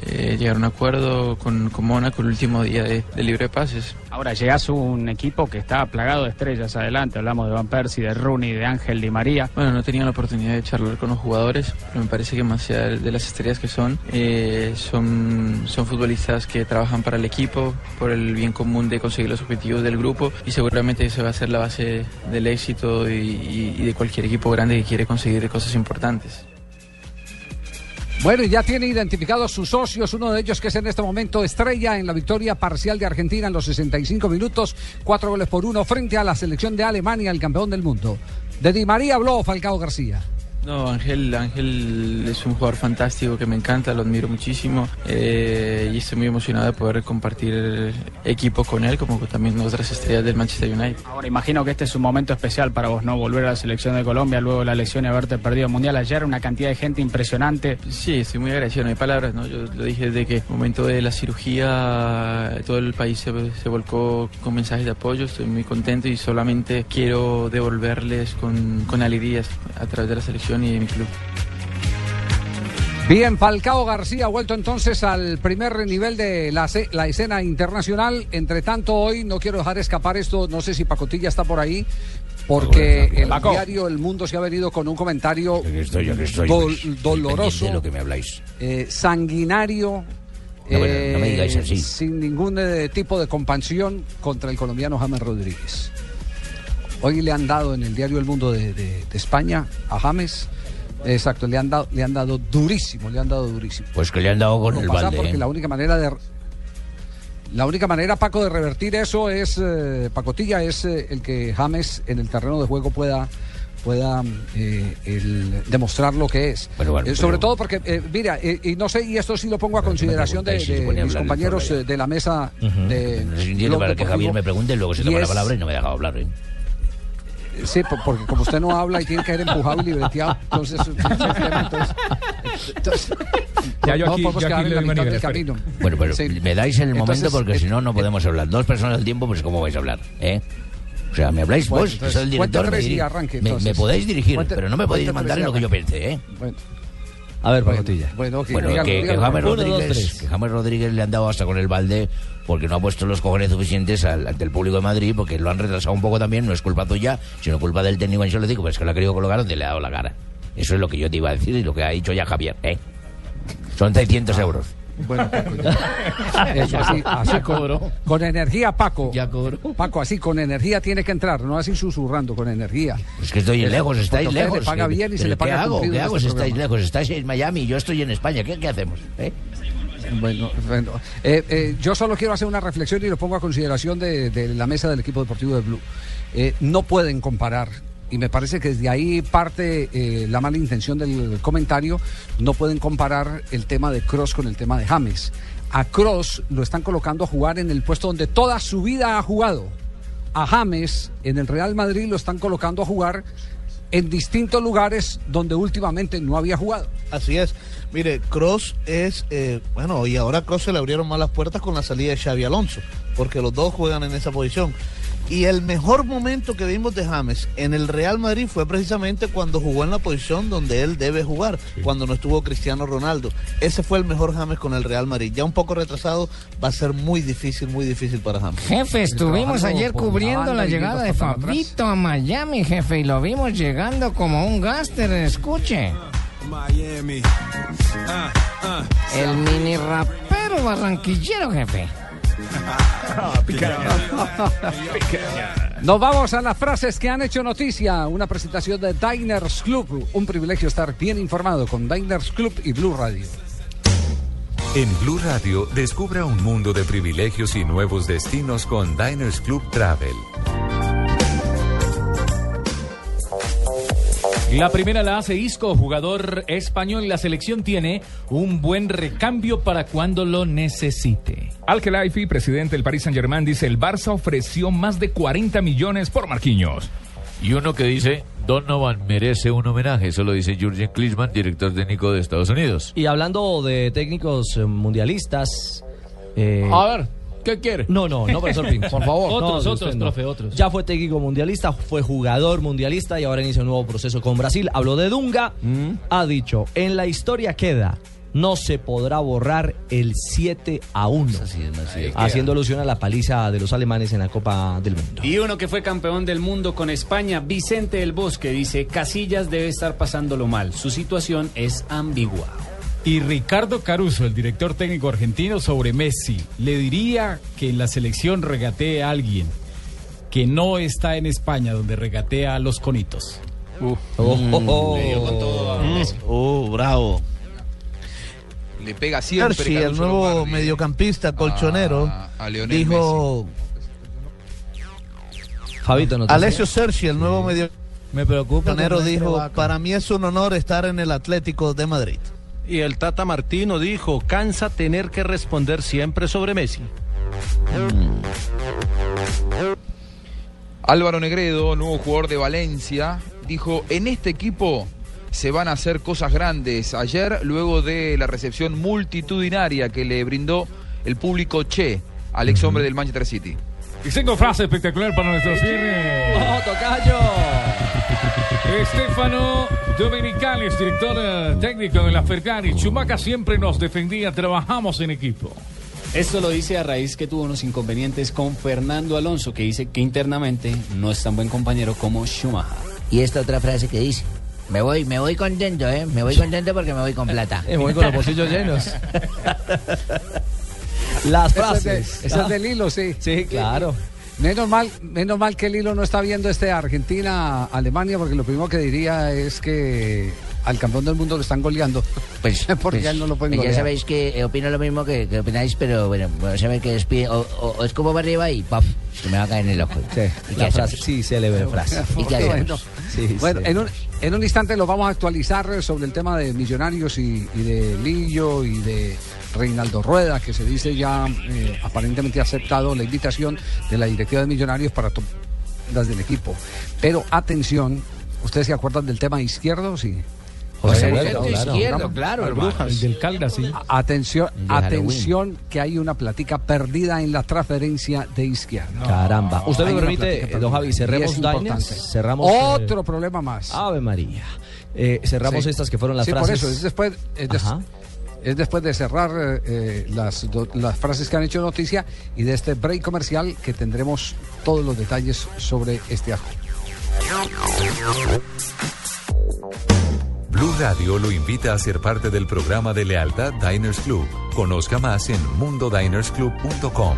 eh, llegar a un acuerdo con, con Mónaco el último día de, de libre pases. Ahora llegas a un equipo que está plagado de estrellas adelante. Hablamos de Van Persie, de Rooney, de Ángel Di María. Bueno, no tenía la oportunidad de charlar con los jugadores, pero me parece que más allá de las estrellas que son, eh, son, son futbolistas que trabajan para el equipo, por el bien común de conseguir los objetivos del grupo y seguramente eso va a ser la base del éxito y, y- y de cualquier equipo grande que quiere conseguir cosas importantes. Bueno, y ya tiene identificados sus socios, uno de ellos que es en este momento estrella en la victoria parcial de Argentina en los 65 minutos, cuatro goles por uno frente a la selección de Alemania, el campeón del mundo. De Di María habló Falcao García. No, Ángel, Ángel es un jugador fantástico que me encanta, lo admiro muchísimo eh, y estoy muy emocionado de poder compartir equipo con él, como también otras estrellas del Manchester United. Ahora imagino que este es un momento especial para vos, ¿no? Volver a la selección de Colombia luego de la lesión y haberte perdido el Mundial ayer, una cantidad de gente impresionante. Sí, estoy muy agradecido, no hay palabras, ¿no? Yo lo dije desde que el momento de la cirugía todo el país se, se volcó con mensajes de apoyo, estoy muy contento y solamente quiero devolverles con, con alegrías a través de la selección y de mi club. Bien, Falcao García ha vuelto entonces al primer nivel de la, la escena internacional. Entre tanto, hoy no quiero dejar escapar esto, no sé si Pacotilla está por ahí, porque el Paco. diario El Mundo se ha venido con un comentario estoy, aquí estoy. dol- Estoy doloroso, pendiente de lo que me habláis. eh, sanguinario. No, bueno, no me digáis así. Sin ningún eh, tipo de compasión contra el colombiano James Rodríguez. Hoy le han dado en el diario El Mundo de, de- de España a James. Exacto, le han dado, le han dado durísimo, le han dado durísimo. Pues que le han dado con No el balde. porque ¿eh? la única manera de la única manera Paco de revertir eso es eh, Pacotilla es eh, el que James en el terreno de juego pueda pueda eh, el demostrar lo que es Pero bueno, Eh, sobre pero- todo porque eh, mira y no sé y esto sí lo pongo a consideración de, si de mis compañeros de la mesa de se entiende Blog para que. Javier me pregunte y luego se toma la palabra y no me deja hablar. ¿Eh? Sí, po- porque como usted no habla y tiene que ser empujado y libreteado, entonces, entonces, entonces Ya yo no aquí- podemos yo aquí quedar en le la doy mitad del camino. Bueno, pero Sí. me dais el momento Entonces, porque eh, si no, no podemos hablar. Dos personas al tiempo, pues ¿cómo vais a hablar? ¿Eh? O sea, me habláis Bueno, vos, que entonces, soy el director. me, y diri- arranque, me- entonces. me podéis dirigir, Cuente- pero no me podéis mandar en lo que yo piense, ¿eh? Bueno, A ver, Pacotilla. bueno, Bueno, dígalo, que, que dígalo. James Uno, dos, Rodríguez, que James Rodríguez le han dado hasta con el balde porque no ha puesto los cojones suficientes al- ante el público de Madrid, porque lo han retrasado un poco también, no es culpa tuya, sino culpa del técnico Ancelotti, pues que lo ha querido colocar donde le ha dado la cara. Eso es lo que yo te iba a decir y lo que ha dicho ya Javier, ¿eh? Son 600 euros. Bueno, Paco, ya. Eso, así, así con, con energía, Paco. Ya cobró. Paco, así con energía tiene que entrar, no así susurrando, con energía. Pues que estoy lejos, estáis lejos. le paga que- bien y se le paga ¿Qué hago? ¿Qué hago este si estáis programa. lejos? Estáis en Miami y yo estoy en España. ¿Qué, qué hacemos? ¿Eh? Bueno, bueno. Eh, eh, yo solo quiero hacer una reflexión y lo pongo a consideración de, de la mesa del equipo deportivo de Blue. Eh, no pueden comparar, y me parece que desde ahí parte eh, la mala intención del comentario, no pueden comparar el tema de Cross con el tema de James. A Cross lo están colocando a jugar en el puesto donde toda su vida ha jugado. A James en el Real Madrid lo están colocando a jugar en distintos lugares donde últimamente no había jugado. Así es. Mire, Cross es, eh, bueno, y ahora Cross se le abrieron más las puertas con la salida de Xavi Alonso, porque los dos juegan en esa posición. Y el mejor momento que vimos de James en el Real Madrid fue precisamente cuando jugó en la posición donde él debe jugar, cuando no estuvo Cristiano Ronaldo. Ese fue el mejor James con el Real Madrid. Ya un poco retrasado, va a ser muy difícil, muy difícil para James. Jefe, estuvimos ayer cubriendo la llegada de Fabito a Miami, jefe, y lo vimos llegando como un gáster, escuche. Miami. Ah, ah. El mini rapero barranquillero, jefe. Nos vamos a las frases que han hecho noticia. Una presentación de Diners Club. Un privilegio estar bien informado con Diners Club y Blue Radio. En Blue Radio, descubra un mundo de privilegios y nuevos destinos con Diners Club Travel. La primera la hace Isco, jugador español. La selección tiene un buen recambio para cuando lo necesite. Al Khelaifi, presidente del Paris Saint-Germain, dice el Barça ofreció más de 40 millones por Marquinhos. Y uno que dice, Donovan merece un homenaje, eso lo dice Jurgen Klinsmann, director técnico de Estados Unidos. Y hablando de técnicos mundialistas. eh, A ver, ¿qué quiere? No, no, no, profesor Pin, por favor. Otros, No, otros, no. profe, otros. Ya fue técnico mundialista, fue jugador mundialista y ahora inicia un nuevo proceso con Brasil. Habló de Dunga, Mm. ha dicho, en la historia queda, no se podrá borrar el 7 a 1. Haciendo alusión a la paliza de los alemanes en la Copa del Mundo. Y uno que fue campeón del mundo con España, Vicente del Bosque, dice, Casillas debe estar pasándolo mal. Su situación es ambigua. Y Ricardo Caruso, el director técnico argentino, sobre Messi, le diría que en la selección regatee a alguien que no está en España, donde regatea a los conitos. Oh, oh, Le dio con todo a Messi. Oh, bravo. Le pega siempre. Hershey, el nuevo Lombardi. mediocampista colchonero, A- a Lionel dijo Fabito, no te Alessio Sergi, el nuevo medio Me preocupa. colchonero, dijo, para mí es un honor estar en el Atlético de Madrid. Y el Tata Martino dijo, cansa tener que responder siempre sobre Messi. Álvaro Negredo, nuevo jugador de Valencia, dijo, en este equipo se van a hacer cosas grandes. Ayer, luego de la recepción multitudinaria que le brindó el público Che al ex hombre del Manchester City. Y tengo frase espectacular para nuestro cierre. ¡Oh, tocayo! Estefano Dominicales, director eh, técnico de la Ferrari. Chumaca siempre nos defendía, trabajamos en equipo. Esto lo dice a raíz que tuvo unos inconvenientes con Fernando Alonso, que dice que internamente no es tan buen compañero como Schumacher. Y esta otra frase que dice, me voy, me voy contento, ¿eh? Me voy contento porque me voy con plata. Me voy con los bolsillos llenos. Las Esa es de- frases. esa es del hilo, sí. Sí, claro. Menos mal, menos mal que el hilo no está viendo este Argentina-Alemania, porque lo primero que diría es que al campeón del mundo lo están goleando. Pues, porque pues, ya no lo pueden ya golear. sabéis que eh, opino lo mismo que, que opináis, pero bueno, bueno sabéis que despide, o, o, o escupo para arriba y ¡paf! Se me va a caer en el ojo. ¿Y qué La hacemos? frase, sí, célebre frase. ¿Y qué Bueno? Sí, bueno, sí. en un, en un instante lo vamos a actualizar sobre el tema de Millonarios y, y de Lillo y de Reinaldo Rueda, que se dice ya eh, aparentemente ha aceptado la invitación de la directiva de Millonarios para tomar las del equipo. Pero atención, ¿ustedes se acuerdan del tema izquierdo? Sí. José habíamos Izquierdo, claro, El. Brujas. El del Calda, sí. Atención, atención que hay una platica perdida en la transferencia de izquierda. Caramba. Usted me permite, eh, don Javi, cerremos Diners, cerramos, eh, Otro problema más. Ave María. Eh, cerramos Sí. estas que fueron las Sí, frases. por eso, es después, es, des- Ajá. Es después de cerrar eh, eh, las, frases que han hecho noticia y de este break comercial que tendremos todos los detalles sobre este ajo. Blue Radio lo invita a ser parte del programa de lealtad Diners Club. Conozca más en mundodinersclub.com.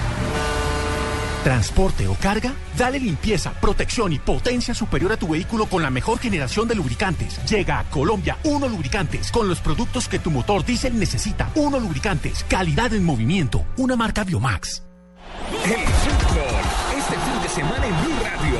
Transporte o carga, dale limpieza, protección y potencia superior a tu vehículo con la mejor generación de lubricantes. Llega a Colombia Uno Lubricantes con los productos que tu motor diésel necesita. Uno Lubricantes, calidad en movimiento, una marca Biomax. El este fin de semana en Blue Radio,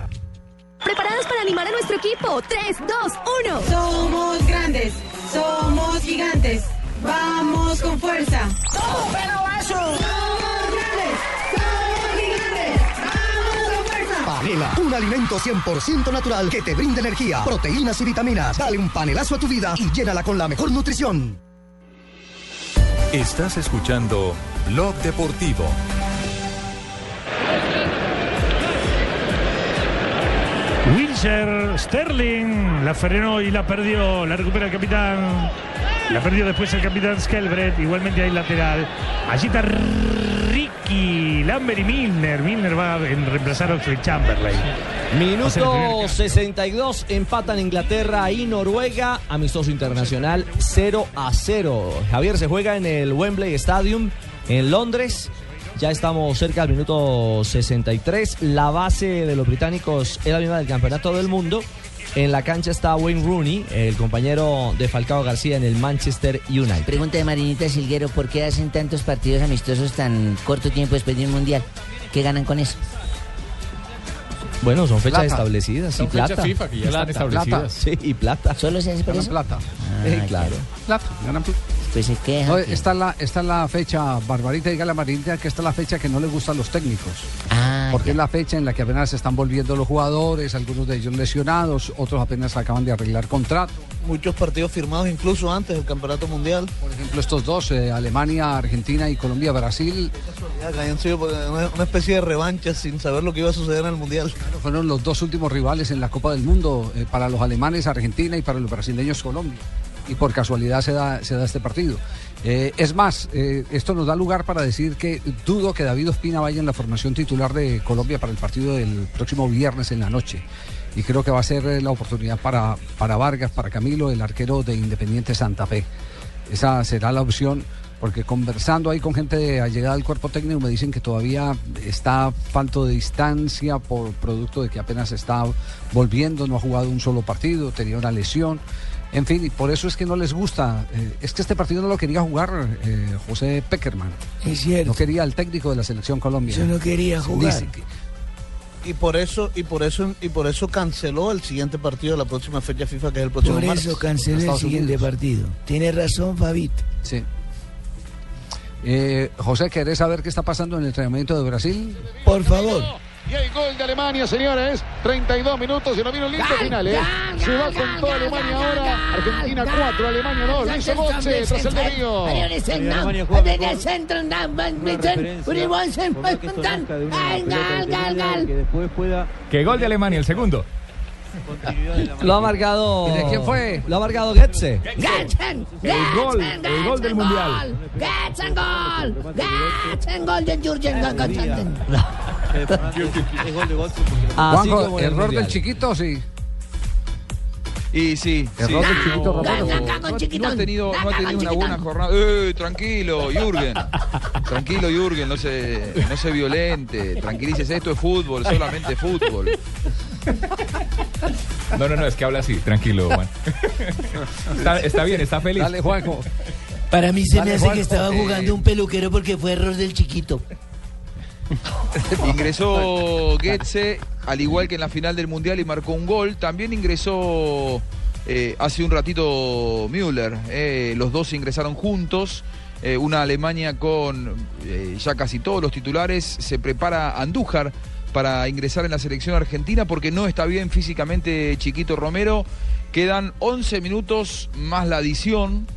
¿Preparados para animar a nuestro equipo? 3, 2, 1. Somos grandes, somos gigantes. Vamos con fuerza. ¡Todo pero vaso! Somos grandes, somos gigantes. Vamos con fuerza. Panela, un alimento 100% natural que te brinda energía, proteínas y vitaminas. Dale un panelazo a tu vida y llénala con la mejor nutrición. Estás escuchando Blog Deportivo. Sterling la frenó y la perdió, la recupera el capitán. La perdió después el capitán Skelbred, igualmente hay lateral. Allí está Ricky, Lambert y Milner. Milner va a reemplazar a Oxley Chamberlain. Minuto 62, empatan Inglaterra y Noruega, amistoso internacional 0 a 0. Javier se juega en el Wembley Stadium en Londres. Ya estamos cerca del minuto 63. La base de los británicos es la misma del campeonato del mundo. En la cancha está Wayne Rooney, el compañero de Falcao García en el Manchester United. Pregunta de Marinita Silguero, ¿por qué hacen tantos partidos amistosos tan corto tiempo después de un mundial? ¿Qué ganan con eso? Bueno, son fechas Plata. establecidas Son y plata. fechas FIFA que ya están Plata. establecidas. Sí, y plata. ¿Solo se hace por Ganan eso? plata. Ah, claro. Plata, ganan plata. Pues. No, que- esta, es la, esta es la fecha, Barbarita, diga la Marinita, que esta es la fecha que no le gustan los técnicos. Ah, porque es la fecha en la que apenas se están volviendo los jugadores, algunos de ellos lesionados, otros apenas acaban de arreglar contrato. Muchos partidos firmados incluso antes del Campeonato Mundial. Por ejemplo, estos dos, eh, Alemania, Argentina y Colombia, Brasil, Ya que hayan sido pues, una, una especie de revancha sin saber lo que iba a suceder en el Mundial. fueron los dos últimos rivales en la Copa del Mundo eh, para los alemanes, Argentina y para los brasileños, Colombia. Y por casualidad se da, se da este partido. Eh, es más, eh, esto nos da lugar para decir que dudo que David Ospina vaya en la formación titular de Colombia para el partido del próximo viernes en la noche. Y creo que va a ser eh, la oportunidad para, para Vargas, para Camilo, el arquero de Independiente Santa Fe. Esa será la opción, porque conversando ahí con gente de allegada al cuerpo técnico me dicen que todavía está falto de distancia por producto de que apenas está volviendo, no ha jugado un solo partido, tenía una lesión. En fin, y por eso es que no les gusta. eh, es que este partido no lo quería jugar eh, José Peckerman. Es cierto. No quería el técnico de la selección Colombia. Yo no quería jugar. Dice que- Y por eso, y por eso, y por eso canceló el siguiente partido de la próxima fecha FIFA, que es el próximo Por martes. eso cancelé el siguiente Unidos. partido. Tiene razón, Fabito. Sí. Eh, José, ¿querés saber qué está pasando en el entrenamiento de Brasil? Por favor. Y hay gol de Alemania, señores. 32 minutos y no vino un lindo final, ¿eh? Se va con toda Alemania ahora. Argentina 4, Alemania 2. Luis Gotze tras el desvío. que gol de Alemania, el segundo. Lo ha marcado. ¿Y de quién fue? Lo ha marcado Goetze. Getsen, El gol, el gol del mundial. Getsen gol, Getsen gol de Jürgen Götze. Es gol de Juanjo, el error del chiquito, sí. Y sí, Error sí. del chiquito No, Romero. no, no, no ha tenido, no ha tenido una buena jornada. Eh, tranquilo, Jürgen. Tranquilo, Jürgen, no se, no se violente. Tranquilícese, esto es fútbol, solamente fútbol. No, no, no, es que habla así, tranquilo, Juan. Está, está bien, está feliz. Dale, Juanjo. Para mí se Dale, me hace Juanjo. que estaba jugando un peluquero porque fue error del chiquito. Ingresó Goetze, al igual que en la final del Mundial, y marcó un gol. También ingresó eh, hace un ratito Müller. eh, los dos ingresaron juntos. Eh, una Alemania con ya casi todos los titulares. Se prepara Andújar para ingresar en la selección argentina porque no está bien físicamente Chiquito Romero. Quedan 11 minutos más la adición.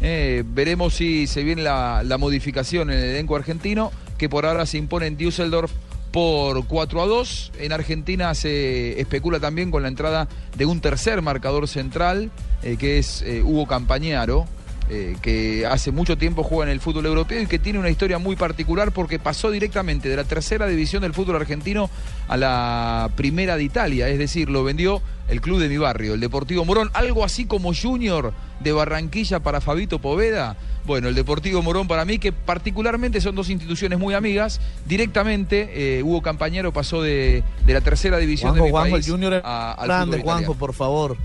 Veremos si se viene la, la modificación en el elenco argentino. Que por ahora se impone en Düsseldorf por 4 a 2. En Argentina se especula también con la entrada de un tercer marcador central, eh, que es eh, Hugo Campañaro. Eh, que hace mucho tiempo juega en el fútbol europeo y que tiene una historia muy particular porque pasó directamente de la tercera división del fútbol argentino a la primera de Italia, es decir, lo vendió el club de mi barrio, el Deportivo Morón, algo así como Junior de Barranquilla para Fabito Poveda. Bueno, el Deportivo Morón para mí, que particularmente son dos instituciones muy amigas, directamente eh, Hugo Campañero pasó de, de la tercera división Juanjo, de mi Juanjo, país el Junior a- al grande, Juanjo, por favor.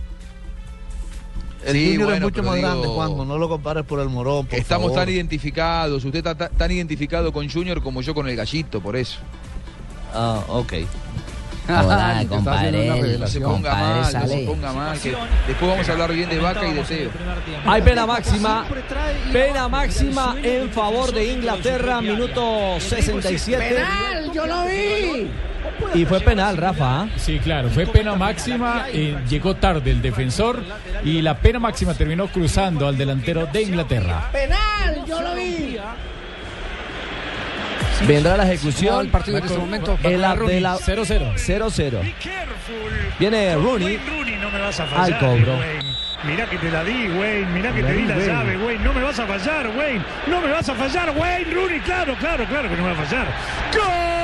El Sí, Junior bueno, es mucho más digo- grande, Juanjo. No lo compares por el Morón, por Estamos favor. tan identificados, usted está ta- tan identificado con Junior como yo con el gallito, por eso. Ah, ok. Te está compadre. No se ponga compadre mal, no se ponga mal, que después vamos a hablar bien de Vaca y de Teo. Hay pena máxima. Pena máxima en favor de Inglaterra, minuto 67. ¡Penal! ¡Yo lo vi! Y fue penal, Rafa. ¿ah? Sí, claro, fue pena máxima, eh, llegó tarde el defensor y la pena máxima terminó cruzando al delantero de Inglaterra. ¡Penal! ¡Yo lo vi! Vendrá la ejecución. El partido en este momento. El Va con de la- 0-0. 0-0. Viene Rooney. Al cobro. Mirá que te la di, Wayne. Mirá que te di di, la Wayne. llave, Wayne. No me vas a fallar, Wayne. No me vas a fallar, Wayne. Rooney, claro, claro, claro que no me va a fallar. ¡Gol!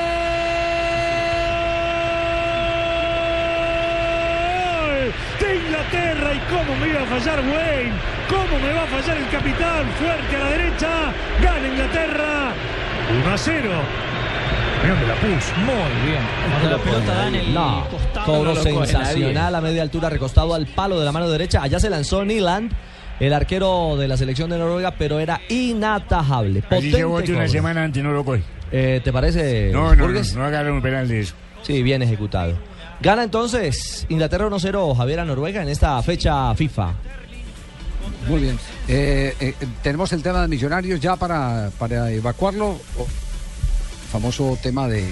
De Inglaterra. ¿Y cómo me iba a fallar Wayne? ¿Cómo me va a fallar el capitán? Fuerte a la derecha. Gana Inglaterra. 1 a 0. Mirá dónde la puso. Muy bien. Cuando la pelota da en el no, cobro no lo coge sensacional a media altura, recostado al palo de la mano derecha. Allá se lanzó Nyland, el arquero de la selección de Noruega, pero era inatajable. Así se una semana antes, no lo. Eh, ¿Te parece? No, no, no, no agarren un penal de eso. Sí, bien ejecutado. Gana entonces Inglaterra 1-0 Javier a Noruega en esta fecha FIFA. Muy bien. Eh, eh, tenemos el tema de millonarios ya para, para evacuarlo. Famoso tema de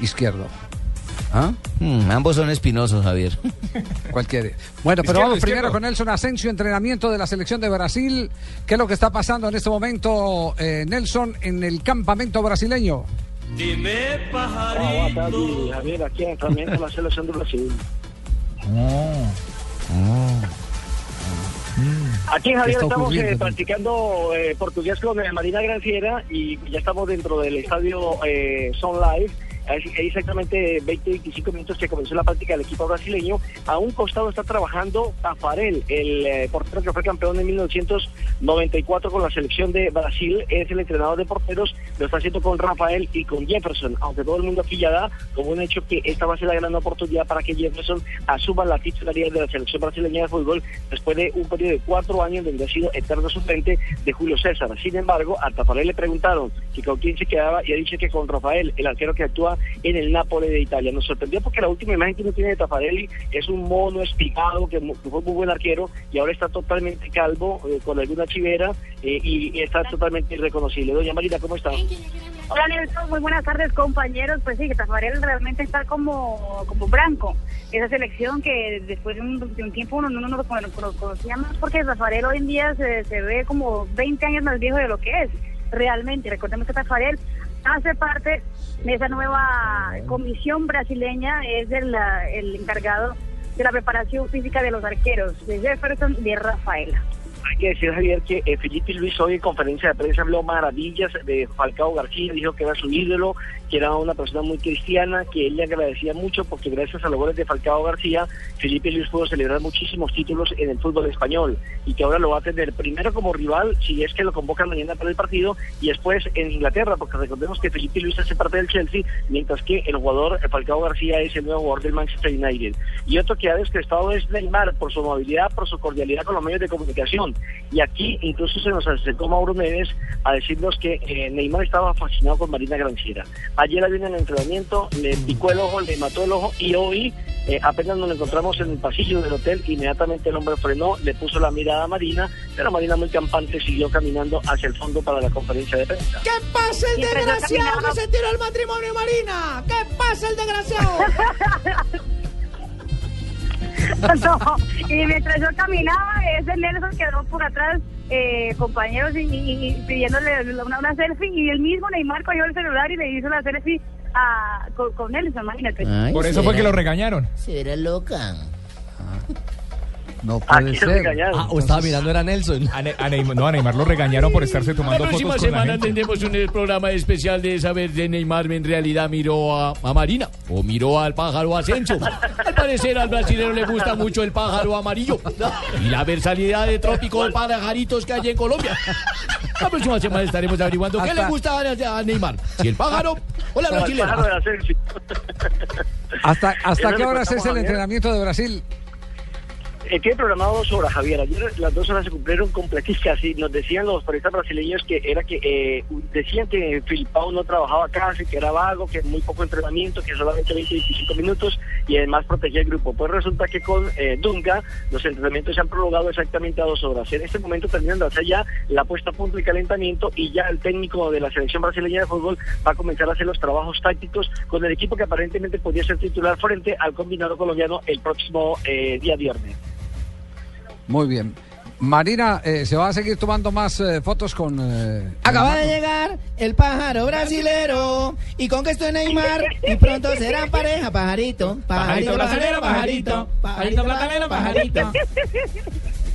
izquierdo. ¿Ah? Mm, ambos son espinosos, Javier. Cualquiera. Bueno, pero Izquierdo, vamos primero izquierdo. con Nelson Asensio, entrenamiento de la selección de Brasil. ¿Qué es lo que está pasando en este momento, eh, Nelson, en el campamento brasileño? Dime, pajarito. Javier. Aqui é entrenamento da seleção do Brasil. Aquí, Javier, estamos eh, practicando eh, portugués con eh, Marina Granciera y ya estamos dentro del estadio eh, Sun Exactamente 20-25 minutos que comenzó la práctica del equipo brasileño. A un costado está trabajando Tafarel, el eh, portero que fue campeón en 1994 con la selección de Brasil. Es el entrenador de porteros. Lo está haciendo con Rafael y con Jefferson. Aunque todo el mundo aquí ya da como un hecho que esta va a ser la gran oportunidad para que Jefferson asuma la titularidad de la selección brasileña de fútbol después de un periodo de cuatro años donde ha sido eterno suplente de Julio César. Sin embargo, a Tafarel le preguntaron que con quién se quedaba y ha dicho que con Rafael, el arquero que actúa en el Nápoles de Italia. Nos sorprendió porque la última imagen que uno tiene de Tafarelli es un mono espigado que, fue muy buen arquero y ahora está totalmente calvo, eh, con alguna chivera eh, y, está totalmente irreconocible. Doña Marina, ¿cómo está? Hola Nelson, muy buenas tardes compañeros. Pues sí, que realmente está como, como Branco. Esa selección que después de un, de tiempo uno no lo cono- cono- conocía más porque Tafarel hoy en día se, se ve como 20 años más viejo de lo que es. Realmente, recordemos que Tafarel hace parte de esa nueva comisión brasileña, es el, el encargado de la preparación física de los arqueros, de Jefferson y de Rafaela. Hay que decir, Javier, que eh, Felipe Luis hoy en conferencia de prensa habló maravillas de Falcao García, dijo que era su ídolo, que era una persona muy cristiana, que él le agradecía mucho porque gracias a los goles de Falcao García, Felipe Luis pudo celebrar muchísimos títulos en el fútbol español y que ahora lo va a tener primero como rival, si es que lo convocan mañana para el partido, y después en Inglaterra, porque recordemos que Felipe Luis hace parte del Chelsea, mientras que el jugador Falcao García es el nuevo jugador del Manchester United. Y otro que ha descrestado es Neymar por su amabilidad, por su cordialidad con los medios de comunicación. Y aquí incluso se nos acercó Mauro Neves a decirnos que eh, Neymar estaba fascinado con Marina Granciera. Ayer había en el entrenamiento, le picó el ojo, le mató el ojo y hoy eh, apenas nos encontramos en el pasillo del hotel, inmediatamente el hombre frenó, le puso la mirada a Marina, pero Marina muy campante siguió caminando hacia el fondo para la conferencia de prensa. ¿Qué pasa el desgraciado que se tiró el matrimonio, Marina? ¿Qué pasa el desgraciado? no, y mientras yo caminaba, ese Nelson quedó por atrás eh, compañeros y, y- y pidiéndole una, una selfie y el mismo Neymar cogió el celular y le hizo la selfie a, con, con él, imagínate. Por eso fue que lo regañaron. Se verá loca. No puede ser. Ah, o estaba mirando era Nelson. A, Ne- a Neymar, no, a Neymar lo regañaron por estarse La tomando próxima fotos con la semana gente. tendremos un eh, programa especial de saber de Neymar en realidad miró a, a Marina o miró al pájaro Asensio. Al parecer al brasileño le gusta mucho el pájaro amarillo y la versalidad de trópico de pajaritos que hay en Colombia. La próxima semana estaremos averiguando qué Hasta- le gusta a, a Neymar, si el pájaro o la No, el brasilera. pájaro de la selfie. ¿Hasta, hasta qué le horas es el entrenamiento de Brasil? Eh, tiene programado dos horas, Javier. Ayer las dos horas se cumplieron completísimas y nos decían los periodistas brasileños que era que eh, decían que Filipao no trabajaba casi, que era vago, que muy poco entrenamiento, que solamente 20 25 minutos y además protegía el grupo. Pues resulta que con eh, Dunga los entrenamientos se han prolongado exactamente a dos horas. En este momento terminan de hacer ya la puesta a punto y calentamiento y ya el técnico de la selección brasileña de fútbol va a comenzar a hacer los trabajos tácticos con el equipo que aparentemente podría ser titular frente al combinado colombiano el próximo eh, día viernes. Muy bien. Marina, eh, ¿se va a seguir tomando más eh, fotos con... eh, Acaba de llegar el pájaro brasilero y con que esto es Neymar y pronto serán pareja, pajarito, pajarito, pajarero, pajarito, pajarito, platanero, pajarito.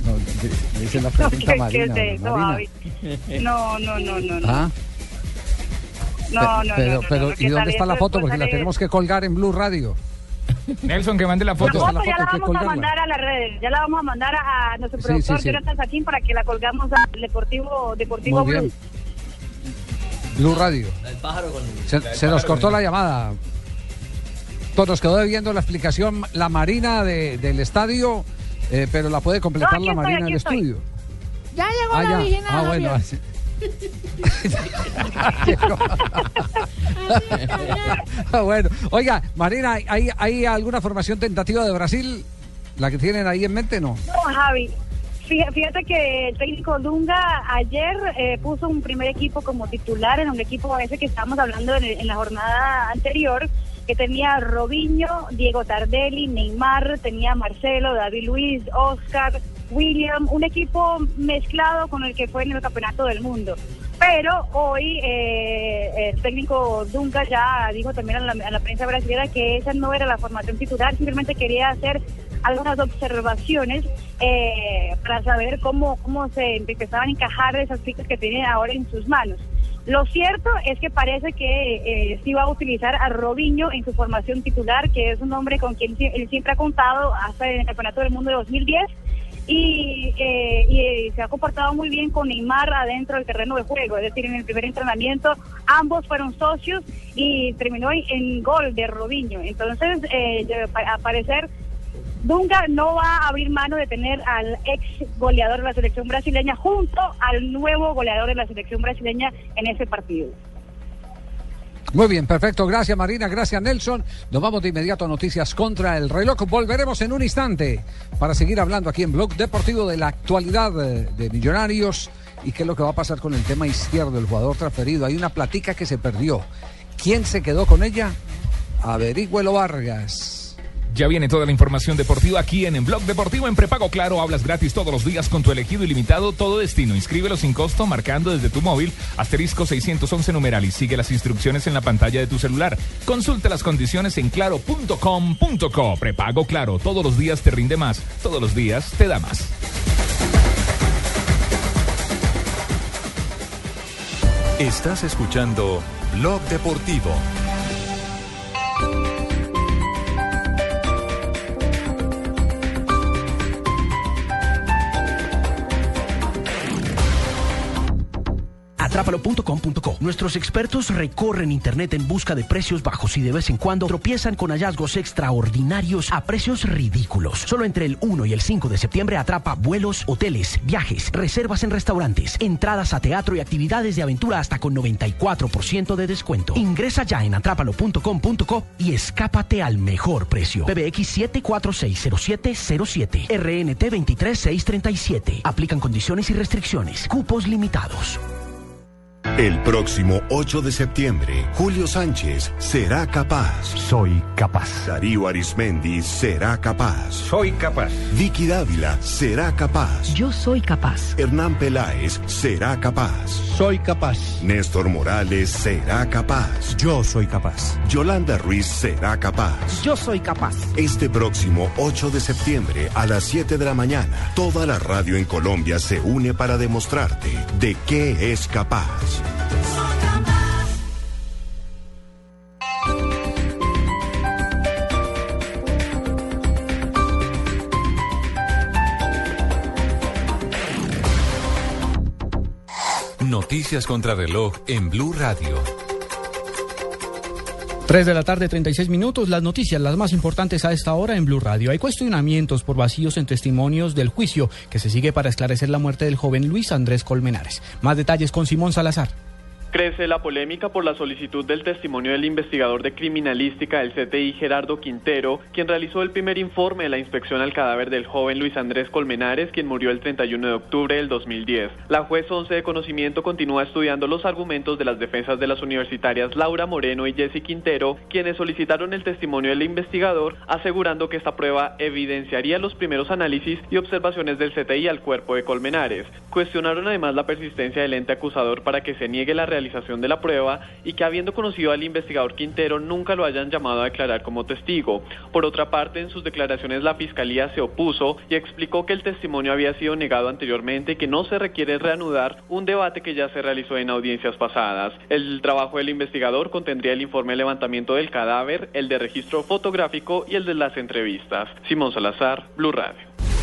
No, di- dice la No, pregunta ¿qué, Marina. es? No, no, no, no. no. Ah, No, no, no, pero, no, no, pero no, ¿y ¿qué dónde está la foto? Porque la tenemos que colgar en Blue Radio. Nelson, que mande la La foto. foto, la ya foto, la hay que vamos a mandar a las redes, ya la vamos a mandar a, a nuestro Sí, productor sí, sí. Jonathan Saquín para que la colgamos al Deportivo, Deportivo Muy bien. Blue. Blue Radio. El pájaro con... Se, se nos cortó la llamada. Entonces nos quedó debiendo la explicación la Marina de- del estadio, eh, pero la puede completar No, la estoy, Marina del estoy. estudio. Ya llegó Ah, la ya. original. Ah, bueno. Así. Ah, bueno, oiga, Marina, ¿hay, ¿hay alguna formación tentativa de Brasil? ¿La que tienen ahí en mente? No. No, Javi. fí- Fíjate que el técnico Dunga ayer eh, puso un primer equipo como titular en un equipo ese que estábamos hablando en, en la jornada anterior, que tenía Robinho, Diego Tardelli, Neymar, tenía Marcelo, David Luis, Oscar, William, un equipo mezclado con el que fue en el Campeonato del Mundo. Pero hoy eh, el técnico Dunga ya dijo también a la, prensa brasileña que esa no era la formación titular, simplemente quería hacer algunas observaciones eh, para saber cómo, cómo se empezaban a encajar esas fichas que tiene ahora en sus manos. Lo cierto es que parece que eh, sí va a utilizar a Robinho en su formación titular, que es un hombre con quien él siempre ha contado hasta en el Campeonato del Mundo de 2010 y, eh, y, eh, se ha comportado muy bien con Neymar adentro del terreno de juego, es decir, en el primer entrenamiento ambos fueron socios y terminó en, gol de Robinho. Entonces, eh, a parecer, Dunga no va a abrir mano de tener al ex goleador de la selección brasileña junto al nuevo goleador de la selección brasileña en ese partido. Muy bien, perfecto. Gracias Marina, gracias Nelson. Nos vamos de inmediato a noticias contra el reloj. Volveremos en un instante para seguir hablando aquí en Blog Deportivo de la actualidad eh, de Millonarios y qué es lo que va a pasar con el tema izquierdo, el jugador transferido. Hay una platica que se perdió. ¿Quién se quedó con ella? Averígüelo Vargas. Ya viene toda la información deportiva aquí en, en Blog Deportivo en prepago claro. Hablas gratis todos los días con tu elegido ilimitado todo destino. Inscríbelo sin costo marcando desde tu móvil asterisco 611 numeral y sigue las instrucciones en la pantalla de tu celular. Consulta las condiciones en claro.com.co. Prepago claro. Todos los días te rinde más. Todos los días te da más. Estás escuchando Blog Deportivo. Atrápalo.com.co. Nuestros expertos recorren Internet en busca de precios bajos y de vez en cuando tropiezan con hallazgos extraordinarios a precios ridículos. Solo entre el 1 y el 5 de septiembre atrapa vuelos, hoteles, viajes, reservas en restaurantes, entradas a teatro y actividades de aventura hasta con 94% de descuento. Ingresa ya en atrápalo.com.co y escápate al mejor precio. PBX 7460707. RNT 23637. Aplican condiciones y restricciones. Cupos limitados. El próximo 8 de septiembre, Julio Sánchez será capaz. Soy capaz. Darío Arismendi será capaz. Soy capaz. Vicky Dávila será capaz. Yo soy capaz. Hernán Peláez será capaz. Soy capaz. Néstor Morales será capaz. Yo soy capaz. Yolanda Ruiz será capaz. Yo soy capaz. Este próximo 8 de septiembre a las 7 de la mañana, toda la radio en Colombia se une para demostrarte de qué es capaz. Noticias contra reloj en Blue Radio. 3 de la tarde, 36 minutos. Las noticias, las más importantes a esta hora en Blue Radio. Hay cuestionamientos por vacíos en testimonios del juicio que se sigue para esclarecer la muerte del joven Luis Andrés Colmenares. Más detalles con Simón Salazar. Crece la polémica por la solicitud del testimonio del investigador de criminalística del CTI Gerardo Quintero, quien realizó el primer informe de la inspección al cadáver del joven Luis Andrés Colmenares, quien murió el 31 de octubre del 2010. La juez 11 de conocimiento continúa estudiando los argumentos de las defensas de las universitarias Laura Moreno y Jessy Quintero, quienes solicitaron el testimonio del investigador, asegurando que esta prueba evidenciaría los primeros análisis y observaciones del CTI al cuerpo de Colmenares. Cuestionaron además la persistencia del ente acusador para que se niegue la de la prueba y que habiendo conocido al investigador Quintero nunca lo hayan llamado a declarar como testigo. Por otra parte, en sus declaraciones la Fiscalía se opuso y explicó que el testimonio había sido negado anteriormente y que no se requiere reanudar un debate que ya se realizó en audiencias pasadas. El trabajo del investigador contendría el informe de levantamiento del cadáver, el de registro fotográfico y el de las entrevistas. Simón Salazar, Blue Radio.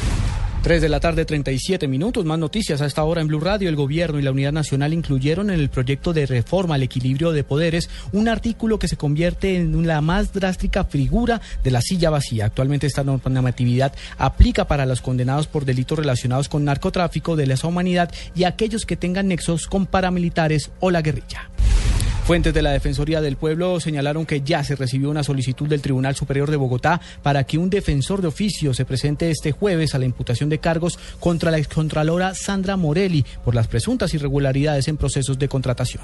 3 de la tarde, 37 minutos. Más noticias a esta hora en Blue Radio. El gobierno y la Unidad Nacional incluyeron en el proyecto de reforma al equilibrio de poderes un artículo que se convierte en la más drástica figura de la silla vacía. Actualmente esta normatividad aplica para los condenados por delitos relacionados con narcotráfico, de lesa humanidad y aquellos que tengan nexos con paramilitares o la guerrilla. Fuentes de la Defensoría del Pueblo señalaron que ya se recibió una solicitud del Tribunal Superior de Bogotá para que un defensor de oficio se presente este jueves a la imputación de cargos contra la excontralora Sandra Morelli por las presuntas irregularidades en procesos de contratación.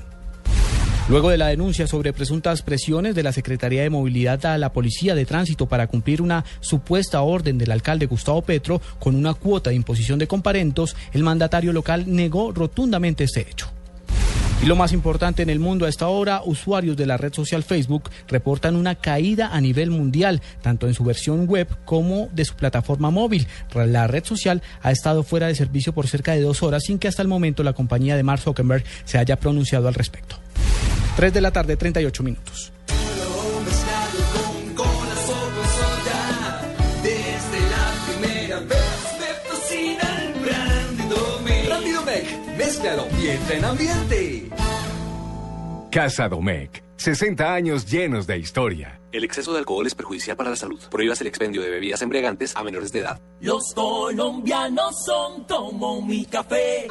Luego de la denuncia sobre presuntas presiones de la Secretaría de Movilidad a la Policía de Tránsito para cumplir una supuesta orden del alcalde Gustavo Petro con una cuota de imposición de comparentos, el mandatario local negó rotundamente este hecho. Y lo más importante en el mundo a esta hora, usuarios de la red social Facebook reportan una caída a nivel mundial, tanto en su versión web como de su plataforma móvil. La red social ha estado fuera de servicio por cerca de dos horas sin que hasta el momento la compañía de Mark Zuckerberg se haya pronunciado al respecto. 3 de la tarde, 38 minutos. Mézclalo y entra en ambiente. Casa Domecq. 60 años llenos de historia. El exceso de alcohol es perjudicial para la salud. Prohíbas el expendio de bebidas embriagantes a menores de edad. Los colombianos son como mi café.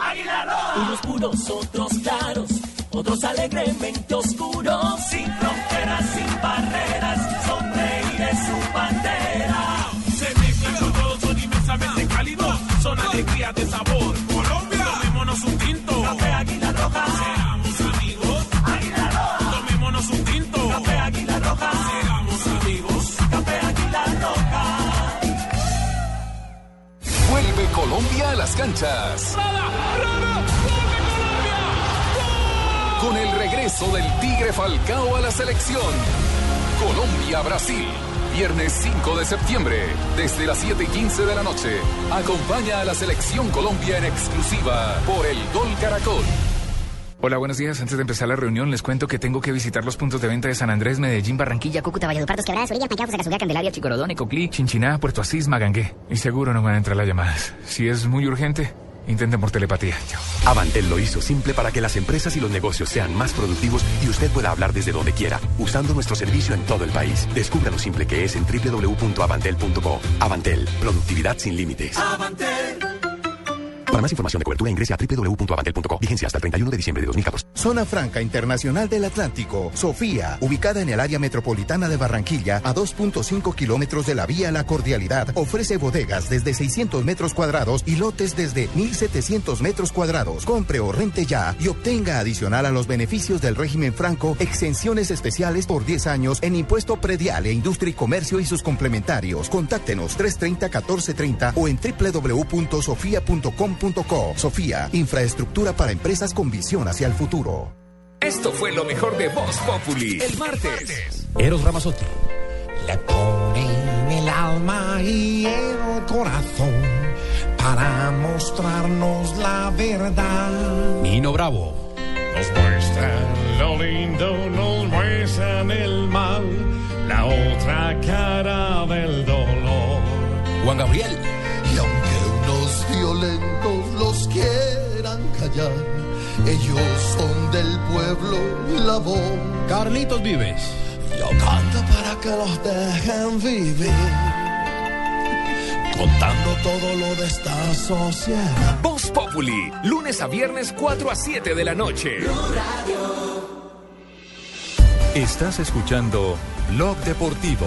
Unos puros, otros claros, otros alegremente oscuros. Sin fronteras, sin barreras, sonreír es su bandera. Se mezclan todos, son inmensamente cálidos, son alegría de sabor. Tomémonos un tinto. Café Águila Roja. Seamos amigos. Águila Roja. Tomémonos un tinto. Café Águila Roja. Seamos amigos. Café Águila Roja. Vuelve Colombia a las canchas. Con el regreso del Tigre Falcao a la selección. Colombia-Brasil. Viernes 5 de septiembre, desde las 7 y 15 de la noche. Acompaña a la selección Colombia en exclusiva por el Gol Caracol. Hola, buenos días. Antes de empezar la reunión, les cuento que tengo que visitar los puntos de venta de San Andrés, Medellín, Barranquilla, Cúcuta, Valledupar, Dos Quebradas, Orilla, Payaco, Fusagasugá, Candelaria, Chicorodón, Ecoclí, Chinchiná, Puerto Asís, Magangué. Y seguro no van a entrar las llamadas. Si es muy urgente, intenten por telepatía. Avantel lo hizo simple para que las empresas y los negocios sean más productivos y usted pueda hablar desde donde quiera, usando nuestro servicio en todo el país. Descubra lo simple que es en www.avantel.co. Avantel, productividad sin límites. Para más información de cobertura ingrese a www.avantel.co. Vigencia hasta el 31 de diciembre de 2014. Zona Franca Internacional del Atlántico, Sofía, ubicada en el área metropolitana de Barranquilla, a 2.5 kilómetros de la vía La Cordialidad, ofrece bodegas desde 600 metros cuadrados y lotes desde 1.700 metros cuadrados. Compre o rente ya y obtenga adicional a los beneficios del régimen franco exenciones especiales por 10 años en impuesto predial e industria y comercio y sus complementarios. Contáctenos 330-1430 o en Sofía, infraestructura para empresas con visión hacia el futuro. Esto fue lo mejor de Voz Populi. El martes. Eros Ramazotti. Le ponen el alma y el corazón para mostrarnos la verdad. Nino Bravo. Nos muestran lo lindo, nos muestran el mal, la otra cara del dolor. Juan Gabriel. Quieran callar, ellos son del pueblo la voz. Carlitos Vives. Yo canto para que los dejen vivir, contando todo lo de esta sociedad. Voz Populi, lunes a viernes 4 a 7 de la noche. Estás escuchando Blog Deportivo.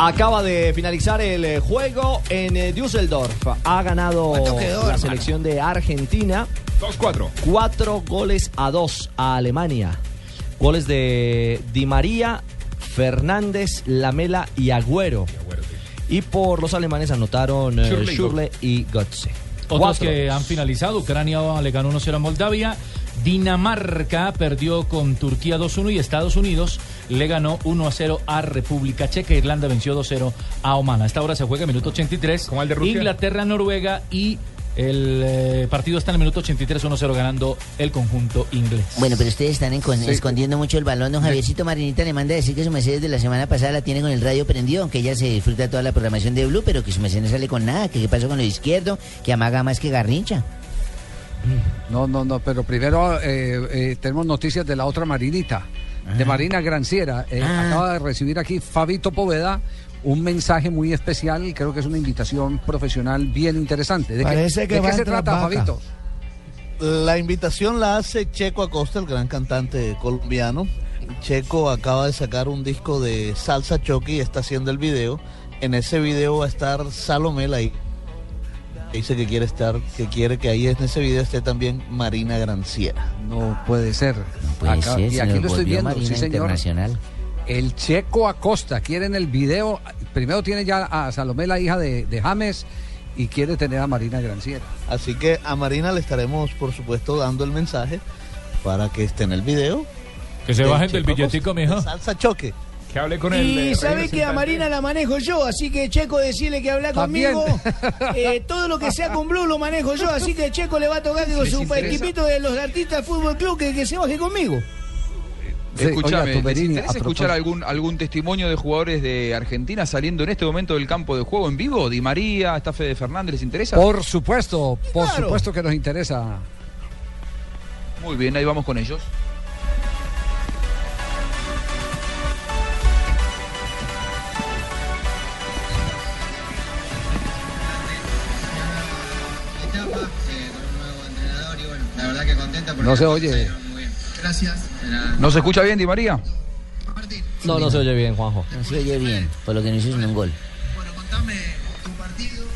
Acaba de finalizar el eh, juego en eh, Düsseldorf. Ha ganado ¿Cuánto quedó, la hermano? selección de Argentina. 2-4. Cuatro goles a dos a Alemania. Goles de Di María, Fernández, Lamela y Agüero. Y por los alemanes anotaron eh, Schürrle y Schürrle y Götze. Otros Cuatro. que han finalizado, Ucrania le ganó 1-0 a Moldavia, Dinamarca perdió con Turquía 2-1 y Estados Unidos le ganó 1-0 a República Checa. Irlanda venció 2-0 a Oman. A esta hora se juega minuto 83. el de Rusia? Inglaterra, Noruega y el eh, partido está en el minuto 83 1-0 ganando el conjunto inglés. Bueno, pero ustedes están Sí. escondiendo mucho el balón. Don Javiercito Marinita le manda a decir que su Mercedes de la semana pasada la tiene con el radio prendido, aunque ella se disfruta toda la programación de Blue, pero que su Mercedes no sale con nada. Que qué pasó con lo izquierdo, que amaga más que garrincha. No, no, no, pero primero eh, eh, tenemos noticias de la otra Marinita, de Marina Granciera. Eh, Ah. Acaba de recibir aquí Fabito Poveda un mensaje muy especial y creo que es una invitación profesional bien interesante. ¿De qué- Parece que de va qué se trata. Fabito? La invitación la hace Checo Acosta, el gran cantante colombiano. Checo acaba de sacar un disco de salsa choque y está haciendo el video. En ese video va a estar Salomé ahí. Dice que quiere estar, que quiere que ahí en ese video esté también Marina Granciera. No puede ser. Puede Acá- ser, y aquí lo estoy viendo, Marina sí señor. Internacional. El Checo Acosta quiere en el video, primero tiene ya a Salomé, la hija de, de James, y quiere tener a Marina Granciera. Así que a Marina le estaremos, por supuesto, dando el mensaje para que esté en el video. Que se bajen del billetico, mijo. de Salsa choque. Que hable con Y sabe que a Marina la manejo yo, así que Checo decirle que habla conmigo. Eh, todo lo que sea con Blue lo manejo yo, así que Checo le va a tocar que con ¿Les su interesa? equipito de los artistas del fútbol club que, que se baje conmigo. Sí, Escúchame, oiga, ¿les Tumberini, interesa a propósito- escuchar algún, algún testimonio de jugadores de Argentina saliendo en este momento del campo de juego en vivo? Di María, está Fede Fernández, ¿les interesa? Por supuesto, por Claro. supuesto que nos interesa. Muy bien, ahí vamos con ellos. Verdad que contenta porque No se oye. muy bien. Gracias. Era- ¿No se escucha bien, Di María? No, no se oye bien, Juanjo. No se oye bien, por lo que no un gol.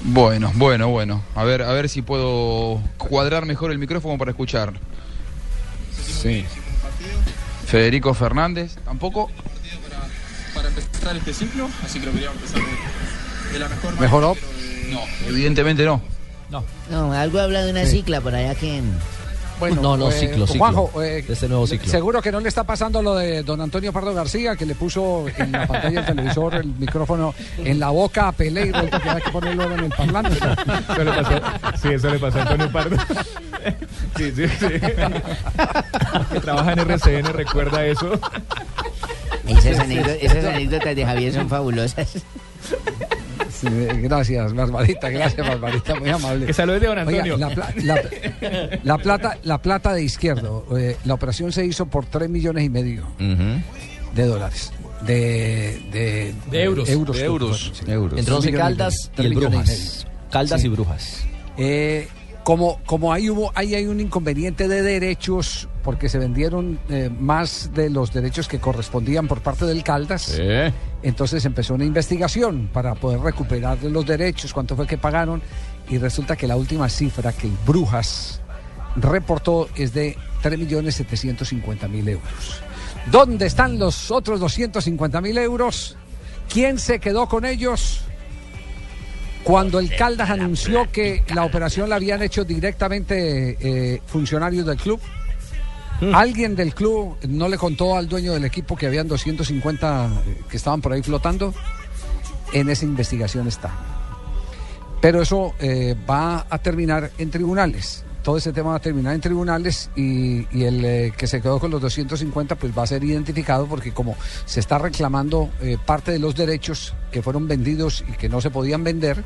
Bueno, bueno, bueno. A ver, a ver si puedo cuadrar mejor el micrófono para escuchar. Sí. Federico Fernández, tampoco. para empezar este ciclo, así que lo queríamos empezar de, de la mejor manera. ¿Mejoró? No, evidentemente no. No, algo habla de una cicla por allá que... no, no, eh, ciclo, ciclo. Juanjo, eh, de este nuevo ciclo. Seguro que no le está pasando lo de don Antonio Pardo García, que le puso en la pantalla del televisor el micrófono en la boca a Pelé y resulta que hay que ponerlo en el parlante. Eso le pasó, sí, eso le pasó a Antonio Pardo. Sí, sí, sí. Que trabaja en RCN, recuerda eso. Esas, anécdotas, esas anécdotas de Javier son fabulosas. Sí, gracias, Barbarita, gracias, Barbarita, muy amable. Que salude de don Oiga, la, pla- la- la plata, la plata de izquierdo, eh, la operación se hizo por 3 millones y medio de dólares. de, de, De euros. euros, De euros. sí. Euros. Millones Caldas y Brujas. Caldas y Brujas. Eh, como, como ahí hubo, ahí hay un inconveniente de derechos, porque se vendieron eh, más de los derechos que correspondían por parte del Caldas. Entonces empezó una investigación para poder recuperar los derechos, cuánto fue que pagaron, y resulta que la última cifra que el Brujas reportó es de 3.750.000 euros. ¿Dónde están los otros 250.000 euros? ¿Quién se quedó con ellos? Cuando el Caldas anunció que la operación la habían hecho directamente eh, funcionarios del club, alguien del club no le contó al dueño del equipo que habían 250 que estaban por ahí flotando. En esa investigación está. Pero eso eh, va a terminar en tribunales. Todo ese tema va a terminar en tribunales y, el eh, que se quedó con los 250 pues va a ser identificado porque como se está reclamando eh, parte de los derechos que fueron vendidos y que no se podían vender,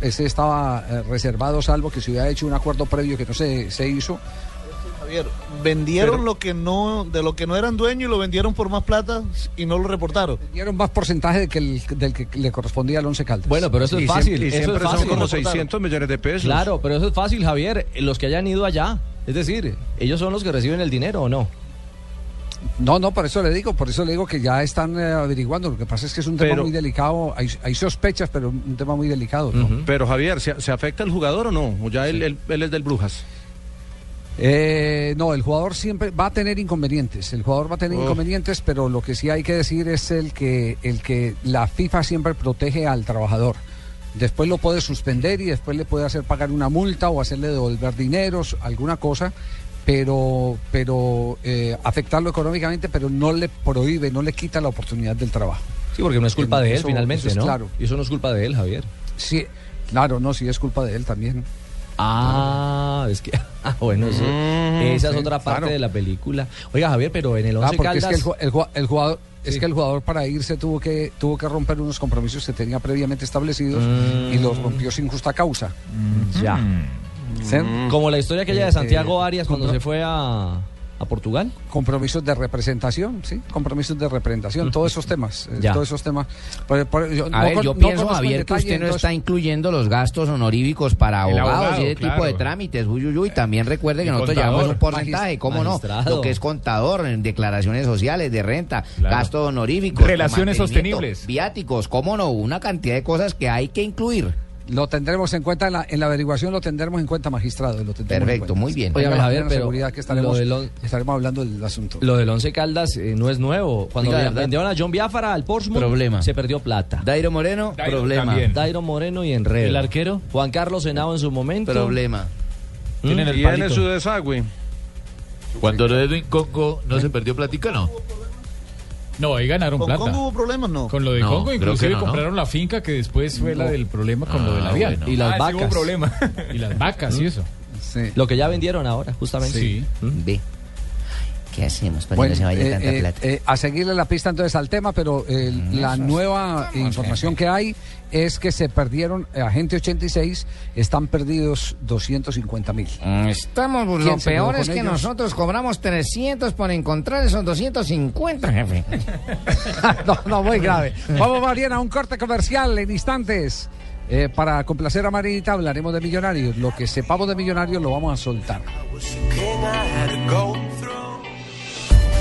ese estaba eh, reservado salvo que se hubiera hecho un acuerdo previo que no se, se hizo. Javier, vendieron Pero- lo que no, de lo que no eran dueños y lo vendieron por más plata y no lo reportaron. Dieron más porcentaje de que el- del que le correspondía al Once Caldas. Bueno, pero eso es fácil. siempre- y eso siempre es son fácil. como Reportaron. 600 millones de pesos. Claro, pero eso es fácil, Javier. Los que hayan ido allá. Es decir, ellos son los que reciben el dinero o no. No, no, por eso le digo, por eso le digo que ya están eh, averiguando. Lo que pasa es que es un tema Pero- muy delicado. Hay, hay sospechas, pero un tema muy delicado. ¿no? Pero Javier, ¿se, se afecta el jugador o no? ¿O ya él, él- él es del Brujas? Eh, no, el jugador siempre va a tener inconvenientes. El jugador va a tener inconvenientes, pero lo que sí hay que decir es el que el que la FIFA siempre protege al trabajador. Después lo puede suspender y después le puede hacer pagar una multa o hacerle devolver dineros, alguna cosa, pero pero eh, afectarlo económicamente, pero no le prohíbe, no le quita la oportunidad del trabajo. Sí, porque no es culpa de él Eso- finalmente, eso es ¿no? Claro. Y eso no es culpa de él, Javier. Sí, claro, no, sí es culpa de él también. Ah, es que. Ah, bueno, eso- Mm, esa es otra parte claro. de la película. Oiga, Javier, pero en el 11 Ah, porque es Caldas. que el, ju- el ju- el jugador es que el jugador para irse tuvo que tuvo que romper unos compromisos que tenía previamente establecidos y los rompió sin justa causa. Ya. ¿Sí? Como la historia aquella de Santiago eh, Arias cuando se fue a, a Portugal. Compromisos de representación, sí, compromisos de representación, todos esos temas, eh, Ya. todos esos temas. Por- por- yo A no ver, con- yo no pienso, Javier, que usted no entonces- está incluyendo los gastos honoríficos para abogados abogado, y ese tipo de trámites. Uy, uy, uy. También recuerde que nosotros contador, llevamos un porcentaje, ¿cómo no? Lo que es contador, en declaraciones sociales, de renta, Claro. gastos honoríficos. Relaciones sostenibles. Viáticos, ¿cómo no? Una cantidad de cosas que hay que incluir. Lo tendremos en cuenta en la, en la averiguación, lo tendremos en cuenta, magistrado. Lo Perfecto, muy bien. La Javier, pero seguridad que estaremos, lo del on- estaremos hablando del asunto. Lo del Once Caldas eh, no es nuevo. Cuando verdad. vendieron a John Biafara al Portsmouth, Problema. se perdió plata. Dairo Moreno, Dairo problema. también. Dairo Moreno y Enredo. ¿El arquero? Juan Carlos Henao en su momento. Problema. Tienen el y en su desagüe. Cuando lo de Edwin Congo no se perdió platica, ¿no? No, ahí ganaron ¿Con plata. Congo hubo problemas? No. Con lo de No, Congo, inclusive no, ¿no? compraron la finca que después fue la del problema con lo del Ah, avión. bueno. Y las Ah, sí vacas. hubo problema. y las vacas y eso. Lo que ya vendieron ahora, justamente. Sí. Ve. ¿Qué hacemos para Bueno, que no se vaya eh, tanta eh, plata? eh, a seguirle la pista entonces al tema, pero eh, la nueva información que hay es que se perdieron, eh, Agente 86, están perdidos 250 mil. Mm, Estamos, ¿Quién lo peor es que ellos? nosotros cobramos 300 por encontrar esos 250, jefe. no, no, muy grave. Vamos, Mariana, a un corte comercial en instantes. Eh, para complacer a Marinita hablaremos de millonarios. Lo que sepamos de millonarios lo vamos a soltar.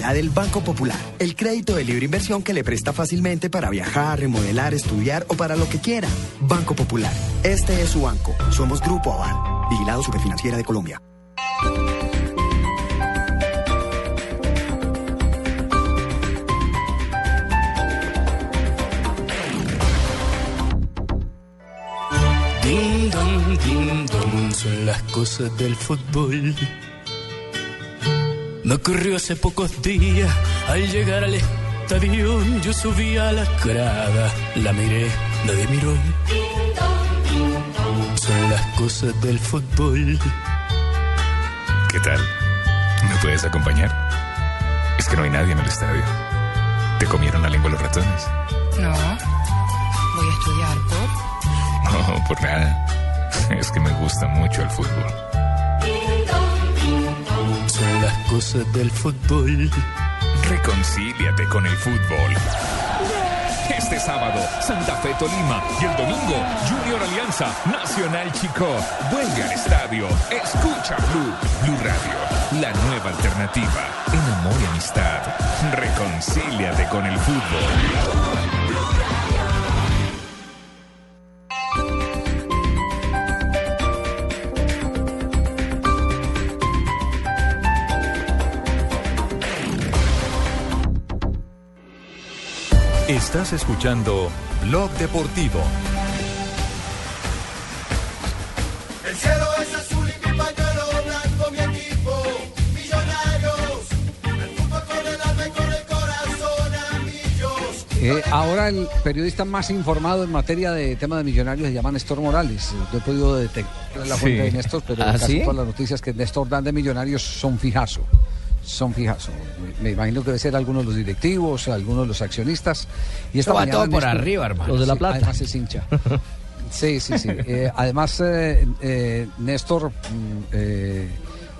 Ya del Banco Popular. El crédito de libre inversión que le presta fácilmente para viajar, remodelar, estudiar o para lo que quiera. Banco Popular. Este es su banco. Somos Grupo Aval. Vigilado Superfinanciera de Colombia. Ding dong, ding dong, son las cosas del fútbol. Me ocurrió hace pocos días, al llegar al estadio, yo subí a la grada, la miré, nadie miró. Son las cosas del fútbol. ¿Qué tal? ¿Me puedes acompañar? Es que no hay nadie en el estadio. ¿Te comieron la lengua los ratones? No. Voy a estudiar por. No, por nada. Es que me gusta mucho el fútbol. Cosas del fútbol. Reconcíliate con el fútbol. Este sábado, Santa Fe Tolima y el domingo, Junior Alianza, Nacional Chico. Vuelve al estadio. Escucha Blue, Blue Radio, la nueva alternativa en amor y amistad. Reconcíliate con el fútbol. Estás escuchando Blog Deportivo. El cielo es azul y mi pañuelo blanco, mi equipo, millonarios. El fútbol con el alma y con el corazón, amigos. Eh, ahora el periodista más informado en materia de tema de millonarios se llama Néstor Morales. Yo he podido detectar la Sí. fuente de Néstor, pero ¿Ah, casi sí? todas las noticias que Néstor dan de millonarios son fijazo. Son fijazo. Me, me imagino que debe ser algunos de los directivos, algunos de los accionistas. Y esta va todo por arriba, hermano. Los de La Sí, Plata. Además es hincha. Sí, sí, sí. Eh, además, eh, eh, Néstor mm, eh,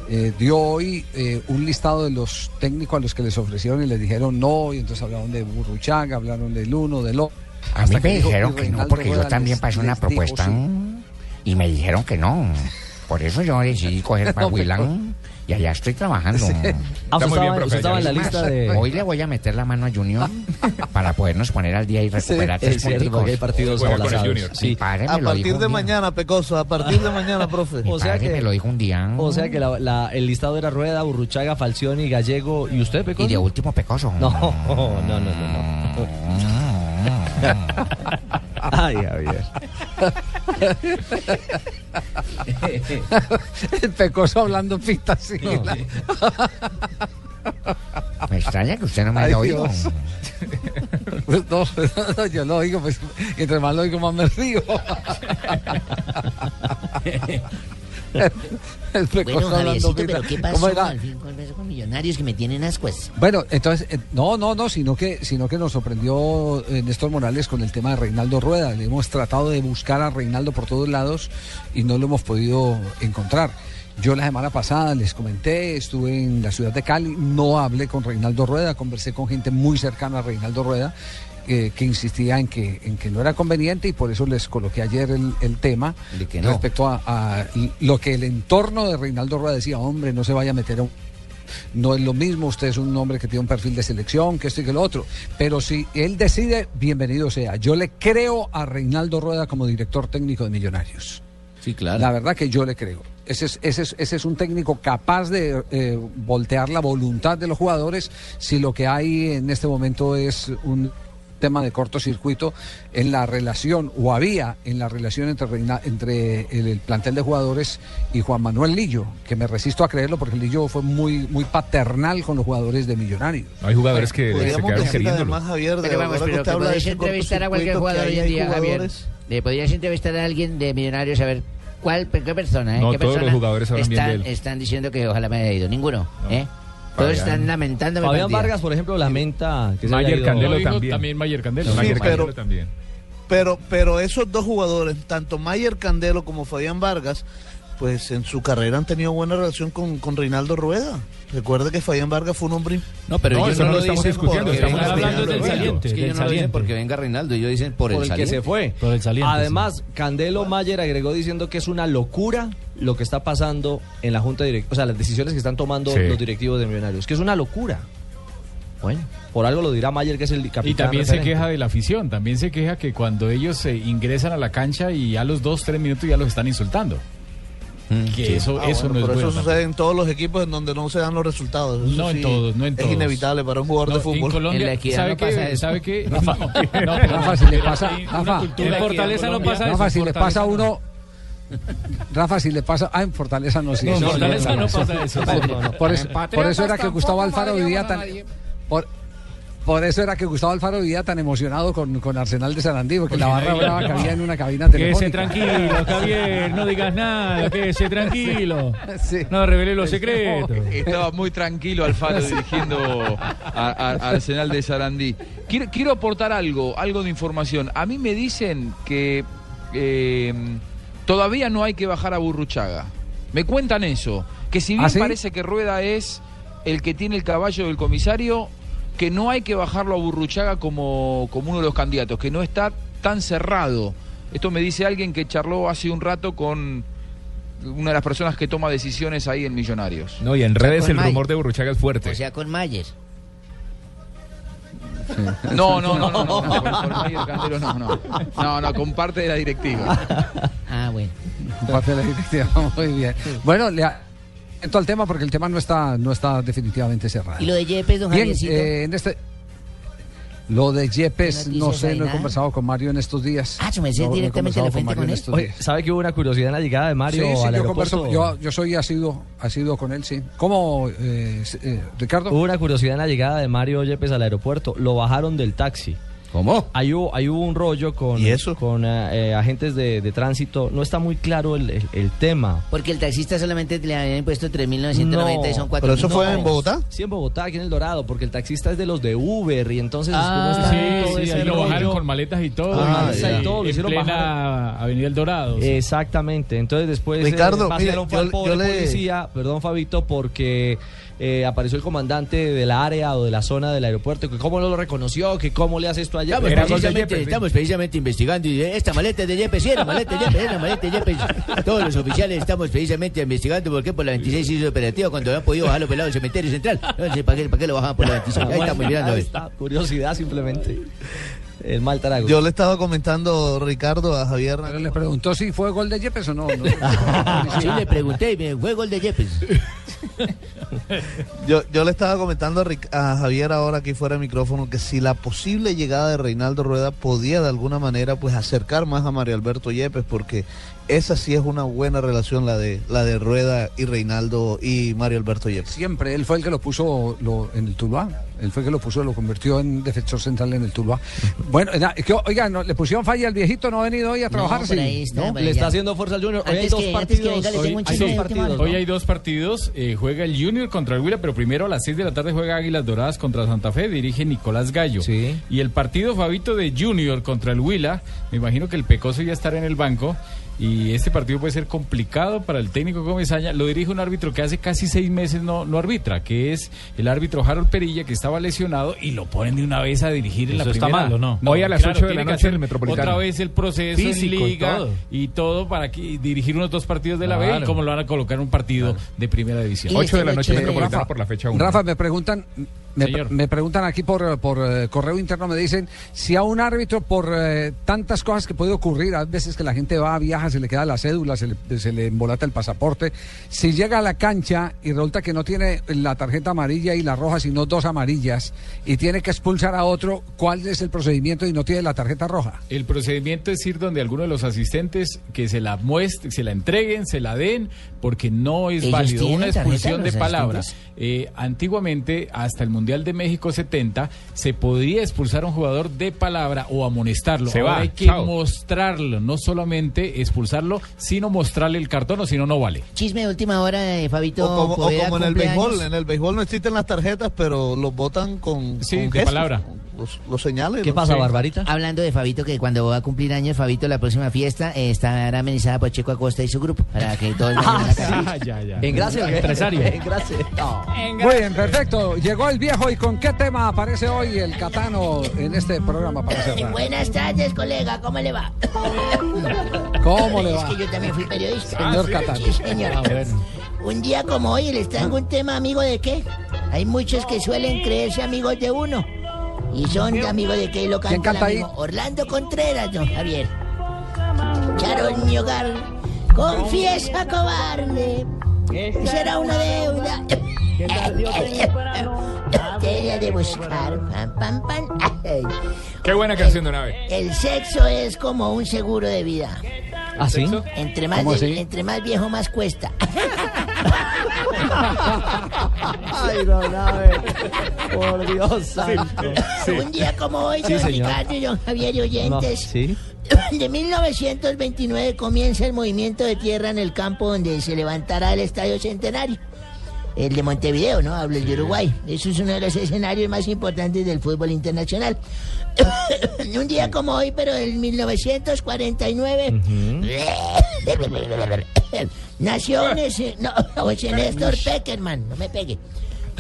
eh, dio hoy eh, un listado de los técnicos a los que les ofrecieron y les dijeron no, y entonces hablaron de Burruchaga, hablaron del uno, del otro. A mí me dijeron que no, porque yo también pasé una propuesta y me dijeron que no. Por eso yo decidí coger para No, pero- Huilán y allá estoy trabajando. Ah, usted estaba- usted estaba en la más, lista de- Hoy le voy a meter la mano a Junior para podernos poner al día y recuperar Sí, tres hay partidos Juega con el aplazados. Junior. Sí, Sí. padre A partir de mañana, Pecoso, a partir de mañana, profe. Mi padre me lo dijo un día. O sea que la- la- el listado era Rueda, Burruchaga, Falcioni, Gallego y usted, Pecoso. Y de último Pecoso. No, no, no, no. no. Ay, Javier. el pecoso hablando pita así. la- Me extraña que usted no me Ay, haya oído. Pues no, no, yo lo oigo, pues entre más lo oigo, más me río. el pecoso Bueno, hablando Javiercito, pita. pero ¿qué ¿Cómo era? al fin millonarios que me tienen ascuas? Bueno, entonces, eh, no, no, no, sino que, sino que nos sorprendió eh, Néstor Morales con el tema de Reinaldo Rueda. Le hemos tratado de buscar a Reinaldo por todos lados y no lo hemos podido encontrar. Yo la semana pasada les comenté, estuve en la ciudad de Cali, no hablé con Reinaldo Rueda, conversé con gente muy cercana a Reinaldo Rueda eh, que insistía en que, en que no era conveniente y por eso les coloqué ayer el, el tema que no. respecto a, a lo que el entorno de Reinaldo Rueda decía, hombre, no se vaya a meter a un no es lo mismo, usted es un hombre que tiene un perfil de selección, que esto y que lo otro. Pero si él decide, bienvenido sea. Yo le creo a Reinaldo Rueda como director técnico de Millonarios. Sí, claro. La verdad que yo le creo. Ese es, ese es, ese es un técnico capaz de eh, voltear la voluntad de los jugadores si lo que hay en este momento es un tema de cortocircuito en la relación, o había en la relación entre, Reina- entre el, el plantel de jugadores y Juan Manuel Lillo, que me resisto a creerlo porque Lillo fue muy, muy paternal con los jugadores de Millonarios. Hay jugadores que se Podríamos quedaron decir queriéndolo. además, Javier, de Pero vamos, pero que ese entrevistar a cualquier jugador hoy en día, Javier. jugadores- ¿Le podrías entrevistar a alguien de Millonarios a ver cuál, qué persona, eh? No, ¿Qué todos los persona jugadores hablan bien están, de él. están diciendo que ojalá me haya ido? Ninguno, ¿eh? Todos están lamentando Fabián. Vargas, por ejemplo, lamenta que se Mayer Candelo también. también Mayer Candelo. Mayer Sí, Candelo pero- también. Pero, pero esos dos jugadores, tanto Mayer Candelo como Fabián Vargas, pues en su carrera han tenido buena relación con, con Reinaldo Rueda. Recuerde que Fabián Vargas fue un hombre... No, pero No, ellos eso no, no lo lo estamos dicen discutiendo, estamos hablando del saliente, Es que del ellos no lo dicen saliente. porque venga Reinaldo, ellos dicen por, por el el que se fue. Por el saliente, Además, Candelo Mayer agregó diciendo que es una locura lo que está pasando en la junta directiva, o sea, las decisiones que están tomando Sí. los directivos de Millonarios, que es una locura. Bueno, por algo lo dirá Mayer, que es el capitán. Y también se referente. queja de la afición, también se queja que cuando ellos se ingresan a la cancha y a los dos, tres minutos ya los están insultando. Que Sí. eso, Ah, eso bueno, no es pero bueno. eso sucede en todos los equipos en donde no se dan los resultados. Eso No en todos, no en todos. Es inevitable para un jugador No, de en fútbol. Colombia, En la equidad ¿sabe no qué? pasa eso. ¿Sabe qué? Rafa, No, no, Rafa, si le pasa, Rafa, en en Fortaleza no pasa eso. Rafa, si le pasa a uno, Rafa, si le pasa. Ah, en Fortaleza no, sí. No, en Fortaleza no pasa eso. Por, eso, En era que Gustavo Alfaro vivía tan. Por, eso era que Gustavo Alfaro vivía tan emocionado con, con Arsenal de Sarandí, porque la barra brava había en una cabina Quédese telefónica. tranquilo, Javier, no digas nada, quédese tranquilo. No revele los secretos. Estaba muy tranquilo Alfaro dirigiendo a, a- a Arsenal de Sarandí. Quiero, quiero aportar algo, algo de información. A mí me dicen que eh, todavía no hay que bajar a Burruchaga. Me cuentan eso. Que si bien ¿Ah, sí? parece que Rueda es el que tiene el caballo del comisario, que no hay que bajarlo a Burruchaga como, como uno de los candidatos, que no está tan cerrado. Esto me dice alguien que charló hace un rato con una de las personas que toma decisiones ahí en Millonarios. No, y en redes Con el rumor de Burruchaga es fuerte. O sea, con Mayer. No, no, no, no, no, no, con- con Mayer Cantero no, no. No, no, con parte de la directiva. Ah, bueno. Parte de la directiva, muy bien. Bueno, le atento al tema porque el tema no está, no está definitivamente cerrado. ¿Y lo de Yepes, don Bien, eh, en este. Lo de Yepes, ¿Qué no sé, no he nada? conversado con Mario en estos días. Ah, No, no he directamente la Mario con en él. estos Oye, días. ¿sabe que hubo una curiosidad en la llegada de Mario Sí, sí, al yo, aeropuerto? converso- yo, yo soy asiduo, asiduo con él, sí. ¿Cómo, eh, eh, Ricardo? Hubo una curiosidad en la llegada de Mario Yepes al aeropuerto. Lo bajaron del taxi. ¿Cómo? Ahí hubo, ahí hubo un rollo con, con eh, eh, agentes de, de tránsito. No está muy claro el, el- el tema. Porque el taxista solamente le habían impuesto 3.990 y son 4 No. Sí, en Bogotá, aquí en El Dorado, porque el taxista es de los de Uber y entonces Ah, no está sí, todo sí, ahí lo rollo. bajaron con maletas y todo. Ah, y- y- todo, lo en hicieron plena bajar. Avenida El Dorado. sí. Exactamente. Entonces después Ricardo, eh, pasaron mire, fue al yo- pobre yo le- policía, perdón Fabito, porque eh, apareció el comandante del área o de la zona del aeropuerto, que cómo no lo reconoció, que cómo le hace esto allá. Estamos precisamente, Yepes, estamos precisamente investigando y esta maleta es de Yepes, sí, era maleta de Yepes, era maleta de Yepes. Todos los oficiales estamos precisamente investigando por qué por la 26 hizo operativa cuando habían podido bajarlo pelado del cementerio central. No sé para qué, para qué lo bajaban por la 26. Ahí estamos mirando está, curiosidad simplemente. El mal trago. Yo le estaba comentando, Ricardo, a Javier. Le preguntó si fue gol de Yepes o no. no. Sí, le pregunté, me fue gol de Yepes. Yo, yo le estaba comentando a, Ric- a Javier ahora aquí fuera de micrófono que si la posible llegada de Reinaldo Rueda podía de alguna manera pues acercar más a Mario Alberto Yepes porque esa sí es una buena relación la de la de Rueda y Reinaldo y Mario Alberto Yepes. Siempre, él fue el que lo puso lo- en el Tuluá. Él fue el que lo puso, lo convirtió en defensor central en el Tuluá. Bueno, que, oiga, ¿no, ¿le pusieron falla al viejito? ¿No ha venido hoy a trabajar? sí. está, No, le está haciendo fuerza al Junior. Hoy hay que- partidos. venga, Hoy- hay dos partidos. Hoy hay dos partidos. eh, juega el Junior contra el Huila, pero primero a las 6 de la tarde juega Águilas Doradas contra Santa Fe. Dirige Nicolás Gallo. Y el partido Fabito de Junior contra el Huila. Me imagino que el Pecoso ya estará en el banco. Y este partido puede ser complicado para el técnico Comesaña. Lo dirige un árbitro que hace casi seis meses no, no arbitra, que es el árbitro Harold Perilla, que estaba lesionado y lo ponen de una vez a dirigir en la Eso está primera. mal, ¿o no? Hoy a las claro, 8 de la noche en el Metropolitano. Otra vez el proceso Físico en y liga todo. y todo para que, dirigir unos dos partidos de la B y Claro. cómo lo van a colocar en un partido de primera división. 8 de la noche Eh, Metropolitano Rafa, por la fecha 1. Rafa, me preguntan, me, preguntan aquí por, por eh, correo interno, me dicen si a un árbitro por eh, tantas cosas que puede ocurrir, a veces que la gente va, viaja, se le queda la cédula, se le, se le embolata el pasaporte, si llega a la cancha y resulta que no tiene la tarjeta amarilla y la roja, sino dos amarillas, y tiene que expulsar a otro, ¿cuál es el procedimiento y no tiene la tarjeta roja? El procedimiento es ir donde alguno de los asistentes que se la muestre, se la entreguen, se la den, porque no es ¿Ellos válido una expulsión de palabras. Eh, antiguamente, hasta el Mundial de México 70, se podía expulsar a un jugador de palabra o amonestarlo. Se Ahora va, hay que chao. mostrarlo, no solamente expulsarlo, sino mostrarle el cartón o si no, no vale. Chisme de última hora, eh, Fabito. O como, o Poveda como en el béisbol, en el béisbol no existen las tarjetas, pero los votan con, Sí, con de gestos, palabra. Los, los señales. ¿Qué pasa, Sí. Barbarita? Hablando de Fabito, que cuando va a cumplir años, Fabito, la próxima fiesta eh, estará amenizada por Checo Acosta y su grupo, para que a la casa. Ah, ya, ya. En gracia, Empresario. En gracia. No. Muy bien, perfecto. Llegó el viejo y con qué tema aparece hoy el Catano en este programa para cerrar. Buenas tardes, colega, ¿cómo le va? ¿Cómo le Es va? que yo también fui periodista. Señor Ah, Catano. Sí, señor. Ah, bueno. Un día como hoy les traigo un tema amigo de qué. Hay muchos que suelen creerse amigos de uno. ¿Y son amigos de qué? Lo ¿Quién canta canta ahí? Orlando Contreras, don Javier. Charo en mi hogar, confiesa cobarde. Será una deuda. Tarea de buscar. Pam, pam, pam. Ay. Qué buena canción de una vez. El sexo es como un seguro de vida. ¿Ah, sí? Entre más, ¿Cómo de- así? entre más viejo, más cuesta. Ay, don Abe. Por Dios santo. Un día como hoy, Sí, don. Ricardo y don Javier y No, oyentes, ¿Sí? de 1929 comienza el movimiento de tierra en el campo donde se levantará el Estadio Centenario. El de Montevideo, ¿no? Hablo el de Uruguay. Eso es uno de los escenarios más importantes del fútbol internacional. Un día como hoy, pero en 1949, nació José- no, José Néstor Peckerman, no me pegue.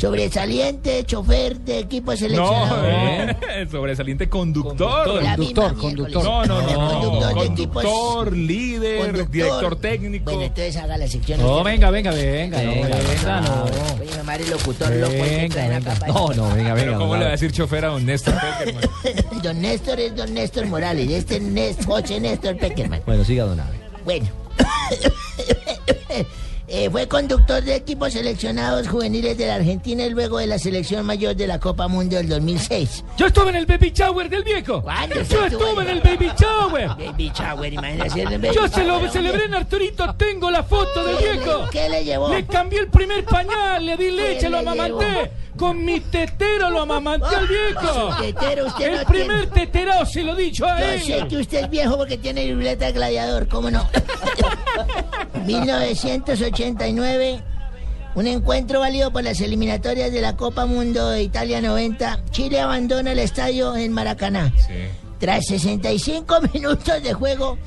Sobresaliente chofer de equipo seleccionado. No, eh, sobresaliente conductor. La misma miércoles. No, no, no. Conductor de equipos- Conductor, líder, Conductor. director técnico. Bueno, entonces haga la sección. No, usted. venga, venga, venga, no, Venga, venga, no. Oye, mi madre, locutor loco, el que Venga, traen acá para- No, no, venga, Pero venga. ¿cómo le va a decir chofer a don Néstor Peckerman? Don Néstor es don Néstor Morales, este es Nés- José Néstor Peckerman. Bueno, siga, don Abe. Bueno. Eh, fue conductor de equipos seleccionados juveniles de la Argentina y luego de la selección mayor de la Copa Mundo del 2006. Yo estuve en el baby shower del viejo. ¿Cuándo Yo estuve en el baby shower. Baby shower, imagínese. el baby Yo se lo celebré en Arturito, tengo la foto del ¿Qué le- viejo. qué le llevó? Le cambié el primer pañal, le di leche, lo amamanté. llevó? Con mi tetero lo amamanté al viejo. Tetero, usted el no primer teterao se lo he dicho a Yo él. sé que usted es viejo porque tiene libreta de gladiador, ¿cómo no? 1989, un encuentro válido por las eliminatorias de la Copa Mundo de Italia 90. Chile abandona el estadio en Maracaná. Tras 65 minutos de juego,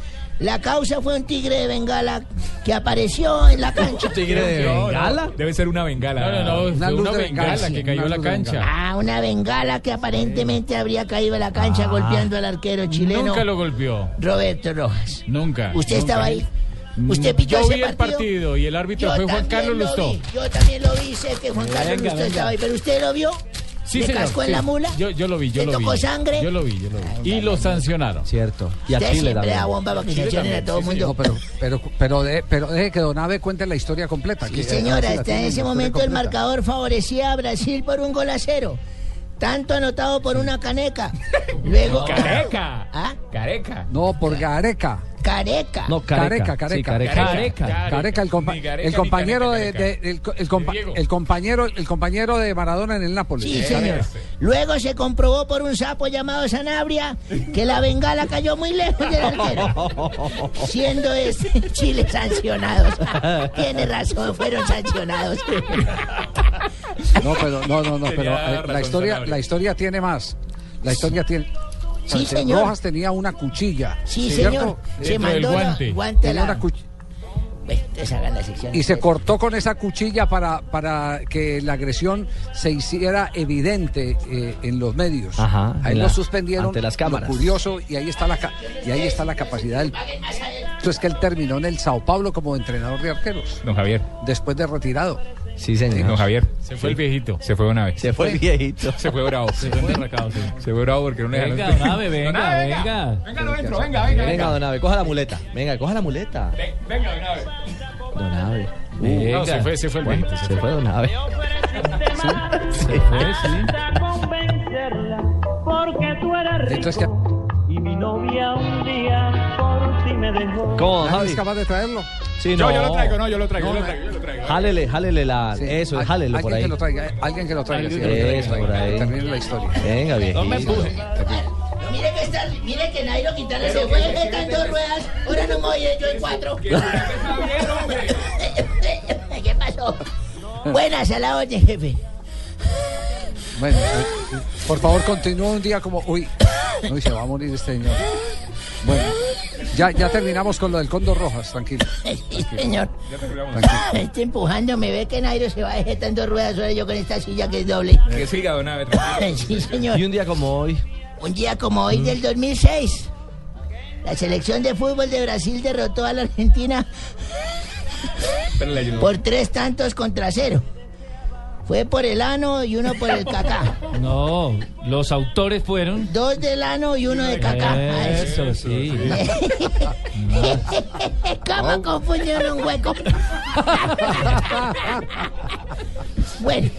la causa fue un tigre de Bengala que apareció en la cancha. No, no, Debe ser una bengala. No, no, no, Una fue luz una de bengala bengala, que cayó en la de cancha. Ah, una bengala que aparentemente habría caído a la cancha Ah. golpeando al arquero chileno Nunca lo golpeó. Roberto Rojas. Nunca. ¿Usted nunca. estaba ahí? ¿Usted pitó Yo ese vi el partido y el árbitro Yo fue Juan también Carlos lo Lustó. vi, Yo también lo vi, sé que Juan Carlos Lustó venga. estaba ahí, pero ¿usted lo vio? Sí, ¿Le señor, cascó en sí. la mula? Yo, yo lo vi, yo ¿Le lo vi. tocó sangre? Yo lo vi, yo lo vi. Y lo sancionaron. Cierto. Y a Usted Chile siempre da bomba para que Chile sancionen a todo el sí, mundo. No, pero, pero, pero, de- pero deje que Don Abe cuente la historia completa. Sí, que- señora, hasta en ese momento el marcador favorecía a Brasil por un gol a cero. Tanto anotado por una caneca. Luego. Careca. ¿Ah? Careca. No, por Gareca. Careca. No, Careca, careca. Sí, careca. careca. Careca. Careca, el, compa- el compañero Careca, de, el, co- el compa- Diego. el compañero el compañero de Maradona en el Nápoles. Sí, señor. Luego se comprobó por un sapo llamado Sanabria que la bengala cayó muy lejos del arquero. Siendo este Chile sancionados. Tiene razón, fueron sancionados. No, pero no, no, no, pero eh, la historia la historia tiene más. La historia tiene Sí, señor. Rojas tenía una cuchilla. Sí, ¿cierto? señor. Se mandó la- guante. Tenía la... una cuch- Bueno, entonces hagan la sección. y se cortó con esa cuchilla para, para que la agresión se hiciera evidente eh, en los medios. Ajá, ahí lo la- suspendieron. ante las lo cámaras. curioso y ahí está la ca- y ahí está la capacidad del. Esto es que él terminó en el Sao Paulo como entrenador de arqueros Don Javier. después de retirado. Sí, Don señor. Javier. Se fue el viejito. Se fue una vez. Se fue el viejito. Se fue bravo. Se fue enderracado, sí. Se fue bravo porque no le Venga, dejaron- venga, Don Abe, venga. Venga, no entro, venga, venga. Venga, don Abe, coja la muleta. Venga, coja la muleta. Ven- Venga, Don Abe. Don Abe. No, Venga. se fue, se fue el Bueno, viejito. se fue Don Abe. Se fue, sí. Porque tú eres rico. Y mi novia un día por ti me dejó. ¿Cómo, don ¿Nadie Javi? es capaz de traerlo? Sí, Yo, no. yo lo traigo, no, yo lo traigo, yo lo traigo, yo lo traigo. Jálele, jálele la. Sí. Eso, Al- alguien por ahí. Que lo traiga, alguien que lo traiga. sí, Eso, por ahí. termine la historia. Venga, viejito. No me empuje. No, mire que, está, mire que Nairo Quintana se fue está en dos ruedas. Ahora no me voy yo en cuatro. ¿Qué pasó? Buenas a la orden, jefe. Bueno, por favor, continúa un día como. Uy, uy, se va a morir este señor. Bueno, ya, ya terminamos con lo del Cóndor Rojas, tranquilo. Sí, señor. tranquilo. Está empujando, me ve que Nairo se va dos ruedas. Ahora yo con esta silla que es doble. Que siga, Don tranquilo. Sí, señor. Y un día como hoy. Un día como hoy del 2006, la selección de fútbol de Brasil derrotó a la Argentina Pero le ayudó. por tres tantos contra cero. Fue por el ano y uno por el cacá. No, los autores fueron. Dos del ano y uno de cacá. Eso. Eso sí. ¿Cómo confundieron un hueco? bueno,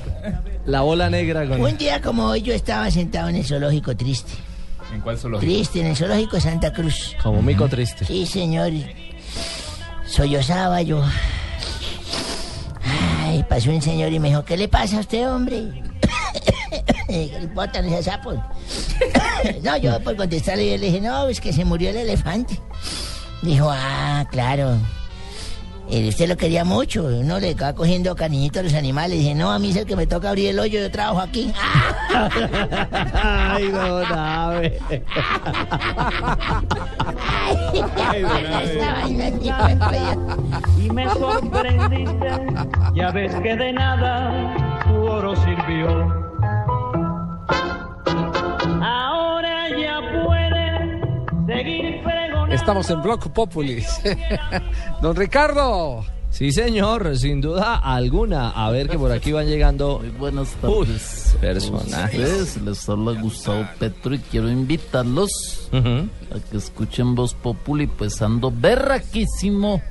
La bola negra con. un día como hoy yo estaba sentado en el zoológico triste. ¿En cuál zoológico? Triste, en el zoológico Santa Cruz. Como mico triste. Sí, señor. sollozaba yo. Pasó un señor y me dijo, ¿qué le pasa a usted, hombre? ¿Qué le importa ese sapo? no, yo por contestarle yo le dije, no, es que se murió el elefante. Dijo, ah, claro. Eh, usted lo quería mucho, uno le va cogiendo cariñito a los animales. Dije, no, a mí es el que me toca abrir el hoyo, yo trabajo aquí. Ay, don Abe. Y me sorprendiste, ya ves que de nada tu oro sirvió. Ahora ya puedes seguir pregonando. Estamos en Block Populis. Don Ricardo. Sí, señor, sin duda alguna. A ver que por aquí van llegando. buenas Uy, tardes. personajes. Les habla Gustavo Petro y quiero invitarlos a que escuchen Voz Populi, pues ando berraquísimo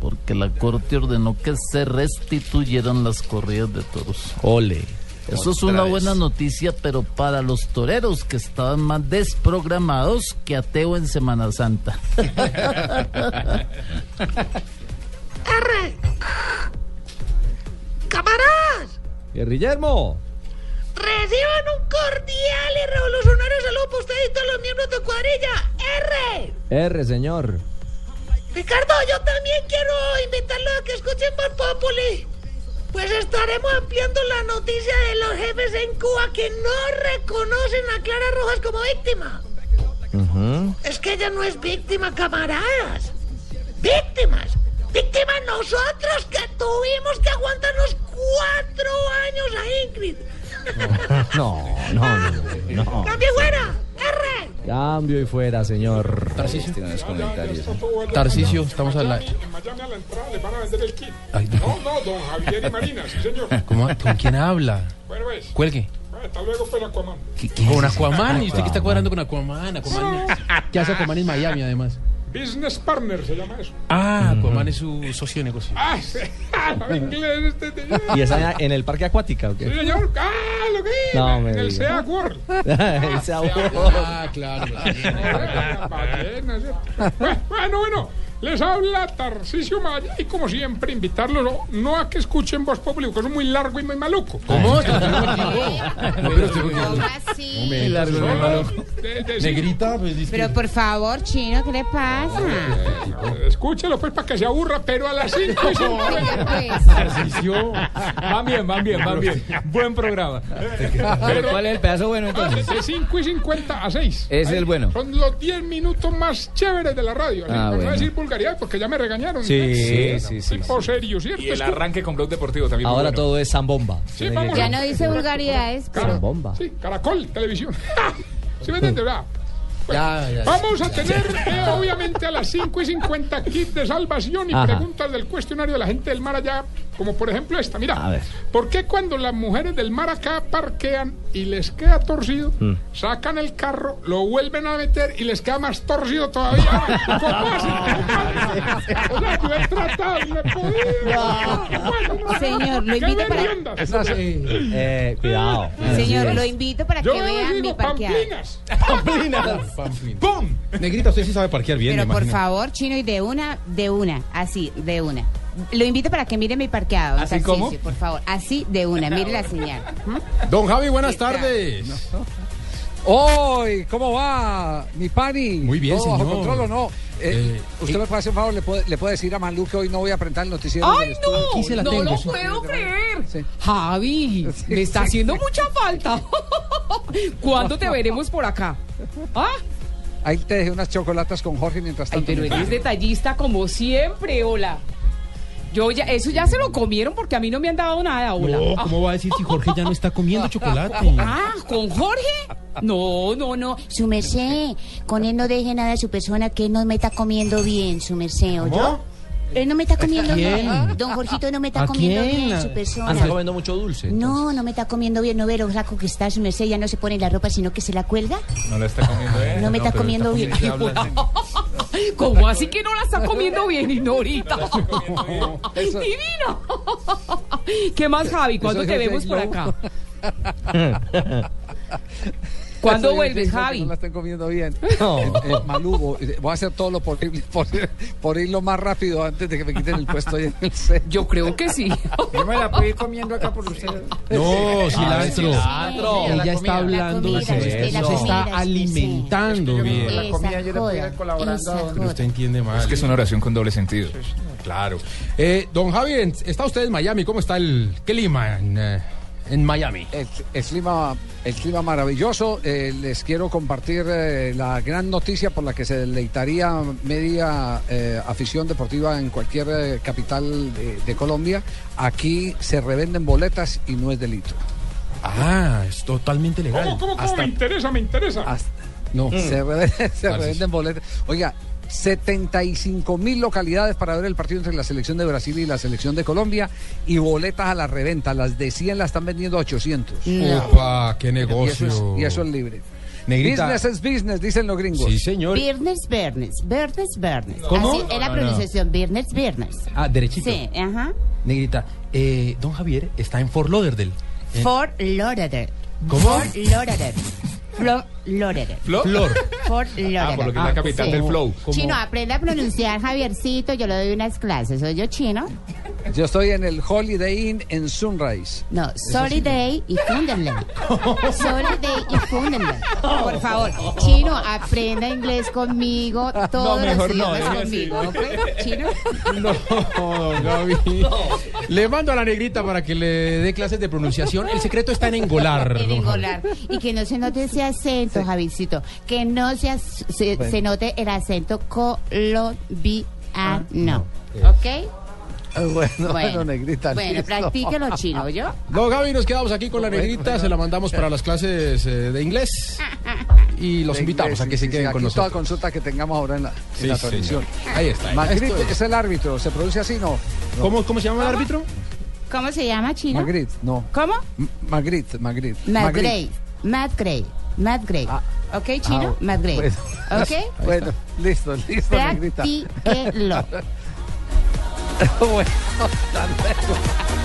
porque la corte ordenó que se restituyeran las corridas de toros. Ole. Eso es una vez. buena noticia, pero para los toreros que estaban más desprogramados que ateo en Semana Santa. ¡Camaradas! Guillermo. Reciban un cordial y revolucionario saludo para ustedes y todos los miembros de cuadrilla. ¡R! R, señor. Ricardo, yo también quiero invitarlos a que escuchen Voz Populi. Pues estaremos ampliando la noticia de los jefes en Cuba que no reconocen a Clara Rojas como víctima. Es que ella no es víctima, camaradas. Víctimas. Víctimas nosotros que tuvimos que aguantarnos cuatro años a Ingrid. No, no, no. no. ¡Cambio fuera! Cambio y fuera, señor. Tarcisio. comentarios. Tarcisio, estamos al En Miami a la entrada le van a vender el kit. Ay, no. No, no, don Javier y Marina, sí señor. ¿Cómo- ¿Con quién habla? Bueno, pues. Cuelgue. Bueno, Hasta luego, pues, Aquaman. Con Aquaman. ¿Y usted qué está cuadrando con Aquaman? Aquaman. ¿Qué hace Aquaman en Miami, además? Business partner se llama eso. Ah, Aquaman es su socio de negocio. Ah, sí. Inglés este señor. ¿Y esa en el parque acuático o Sí, qué? señor. Ah, lo que No, me En el diga. SEA World. El Sea World. Ah, claro. Bueno, bueno. Les habla Tarcisio Maya y como siempre invitarlos no, no a que escuchen Voz Populi porque es muy largo y muy maluco. ¿Cómo? No, pero ¿Cómo así? Muy largo, muy maluco. Negrita, pues dice Pero por favor, chino, ¿qué le pasa? Escúchelo pues para que se aburra, pero a las 5 y 50. Tarcisio. Van bien, van bien, van bien. Buen programa. Pero ¿cuál es el pedazo bueno entonces? De 5 y 50 a 6. Es el bueno. Son los 10 minutos más chéveres de la radio. Ah, bueno. Vulgaridad, porque ya me regañaron. Sí, ¿eh? sí, sí, Tipo serio, ¿cierto? Y el arranque con Blog Deportivo también. Ahora bueno. todo es zambomba. Sí, vamos Ya no dice vulgaridades, pero... Zambomba. Sí, Caracol, televisión. ¿Sí me entiendes? verdad? Ya, ya. Vamos a tener, eh, obviamente, a las 5 y 50 kit de salvación y Ajá. preguntas del cuestionario de la gente del mar allá, como por ejemplo esta. Mira, A ver. ¿por qué cuando las mujeres del mar acá parquean y les queda torcido, Mm. sacan el carro, lo vuelven a meter y les queda más torcido todavía? ¿Cómo hacen? O sea, yo he tratado y Señor, lo ¿qué invito para... Esa sí. Eh, cuidado. Señor, lo invito para Yo que vea mi digo parqueado. pamplinas. ¡Pum! Negrita, usted sí sabe parquear bien, Pero me por favor, chino, y de una, de una, así, de una. Lo invito para que mire mi parqueado. ¿Así cómo? Por favor, así de una, mire la señal. ¿Mm? Don Javi, buenas tardes. Hoy, ¿cómo va, mi pani? Muy bien, ¿Todo bajo señor. control o no? Eh, Eh, ¿Usted eh. me puede hacer un favor? ¿Le puede, le puede decir a Malú que hoy no voy a presentar el noticiero? ¡Ay, no! Aquí se la no tengo, lo sí. puedo creer. Sí. Javi, me está haciendo mucha falta. ¿Cuándo te veremos por acá? ¿Ah? Ahí te dejé unas chocolatas con Jorge mientras Ay, tanto. pero eres detallista como siempre, hola. Yo ya, eso ya se lo comieron porque a mí no me han dado nada, hola. No, Ah. ¿cómo va a decir si Jorge ya no está comiendo chocolate? Ah, ¿con Jorge? No, no, no. Su merced, con él no deje nada a su persona que él no me está comiendo bien, su merced, ¿o yo? Él no me está comiendo bien. Don Jorgito no me está ¿A comiendo quién? bien, su Ah, persona. está comiendo mucho dulce. No, no me está comiendo bien. No ve lo flaco que está su merced. Ya no se pone la ropa, sino que se la cuelga. No la está comiendo él. No me está comiendo bien. ¿Cómo así que no la está comiendo bien, Ignorita? Eso- ¡Divino! ¿Qué más, Javi? ¿Cuándo te vemos por acá? ¿Cuándo vuelves, Javi? No la estén comiendo bien. No. Eh, eh, Malugo, eh, voy a hacer todo lo posible por, por ir lo más rápido antes de que me quiten el puesto ahí en el set. Yo creo que sí. Yo me la puedo ir comiendo acá por ustedes. No, cilantro. cilantro. Ella La está hablando la de eso. Se está alimentando bien. La comida yo le puedo ir colaborando Pero usted entiende mal. Es que es una oración con doble sentido. Claro. Eh, don Javi, está usted en Miami. ¿Cómo está el clima en, eh, en Miami? El, el clima, el clima maravilloso. Eh, les quiero compartir eh, la gran noticia por la que se deleitaría media eh, afición deportiva en cualquier eh, capital de, de Colombia. Aquí se revenden boletas y no es delito. Ah, es totalmente legal. ¿Cómo, cómo, cómo? Hasta- Me interesa, me interesa. No. Se, revenden, se revenden boletas. Oiga, 75 mil localidades para ver el partido entre la selección de Brasil y la selección de Colombia y boletas a la reventa. Las de 100 las están vendiendo a 800. Opa, qué Y eso, negocio. es, y eso es libre. Negrita. Business es business, dicen los gringos. Sí, señor. Viernes, viernes, viernes, viernes. ¿Cómo? Así es la pronunciación, viernes, viernes. Ah, derechito. Sí, ajá. Negrita, eh, don Javier está en Fort Lauderdale. En- Fort Lauderdale. ¿Cómo? Fort Lauderdale. Fort Lauderdale. ¿Flor? Flor. Lauderdale. Ah, por lo que es la capital sí. del flow. Chino, aprende a pronunciar Javiercito, yo le doy unas clases. ¿Soy yo chino? Yo estoy en el Holiday Inn en Sunrise. No, Sorry Day y Funderland. Sorry Day y Funderland. Por favor, chino, aprenda inglés conmigo, todos mejor los no, idiomas así. conmigo, ¿ok? Chino. No, don Gaby. Le mando a la negrita para que le dé clases de pronunciación. El secreto está en engolar. En engolar. Y que no se note ese acento, Javicito. Que no se, as- se, Bueno. se note el acento colombiano. Ah, ¿Ok? Ah, Bueno, bueno, negrita. Bueno, listo. practíquelo chino, ¿yo? Don Gaby, nos quedamos aquí con la negrita. Se la mandamos para las clases eh, de inglés. Y los De invitamos inglés, a que sí, se sí, queden aquí con Toda nosotros. consulta que tengamos ahora en la, en Sí, señor. transmisión. Ahí está. Magritte es- es el árbitro. ¿Se pronuncia así? No. no. ¿Cómo, ¿Cómo se llama el árbitro? ¿Cómo se llama, chino? Magritte, no. ¿Cómo? M- Magritte, Magritte. Matt Gray. Matt Gray. Matt Gray. ¿Ok, chino? Ah, Matt Gray. bueno. ¿Ok? Bueno, listo, listo, negrita. Bueno, hasta luego.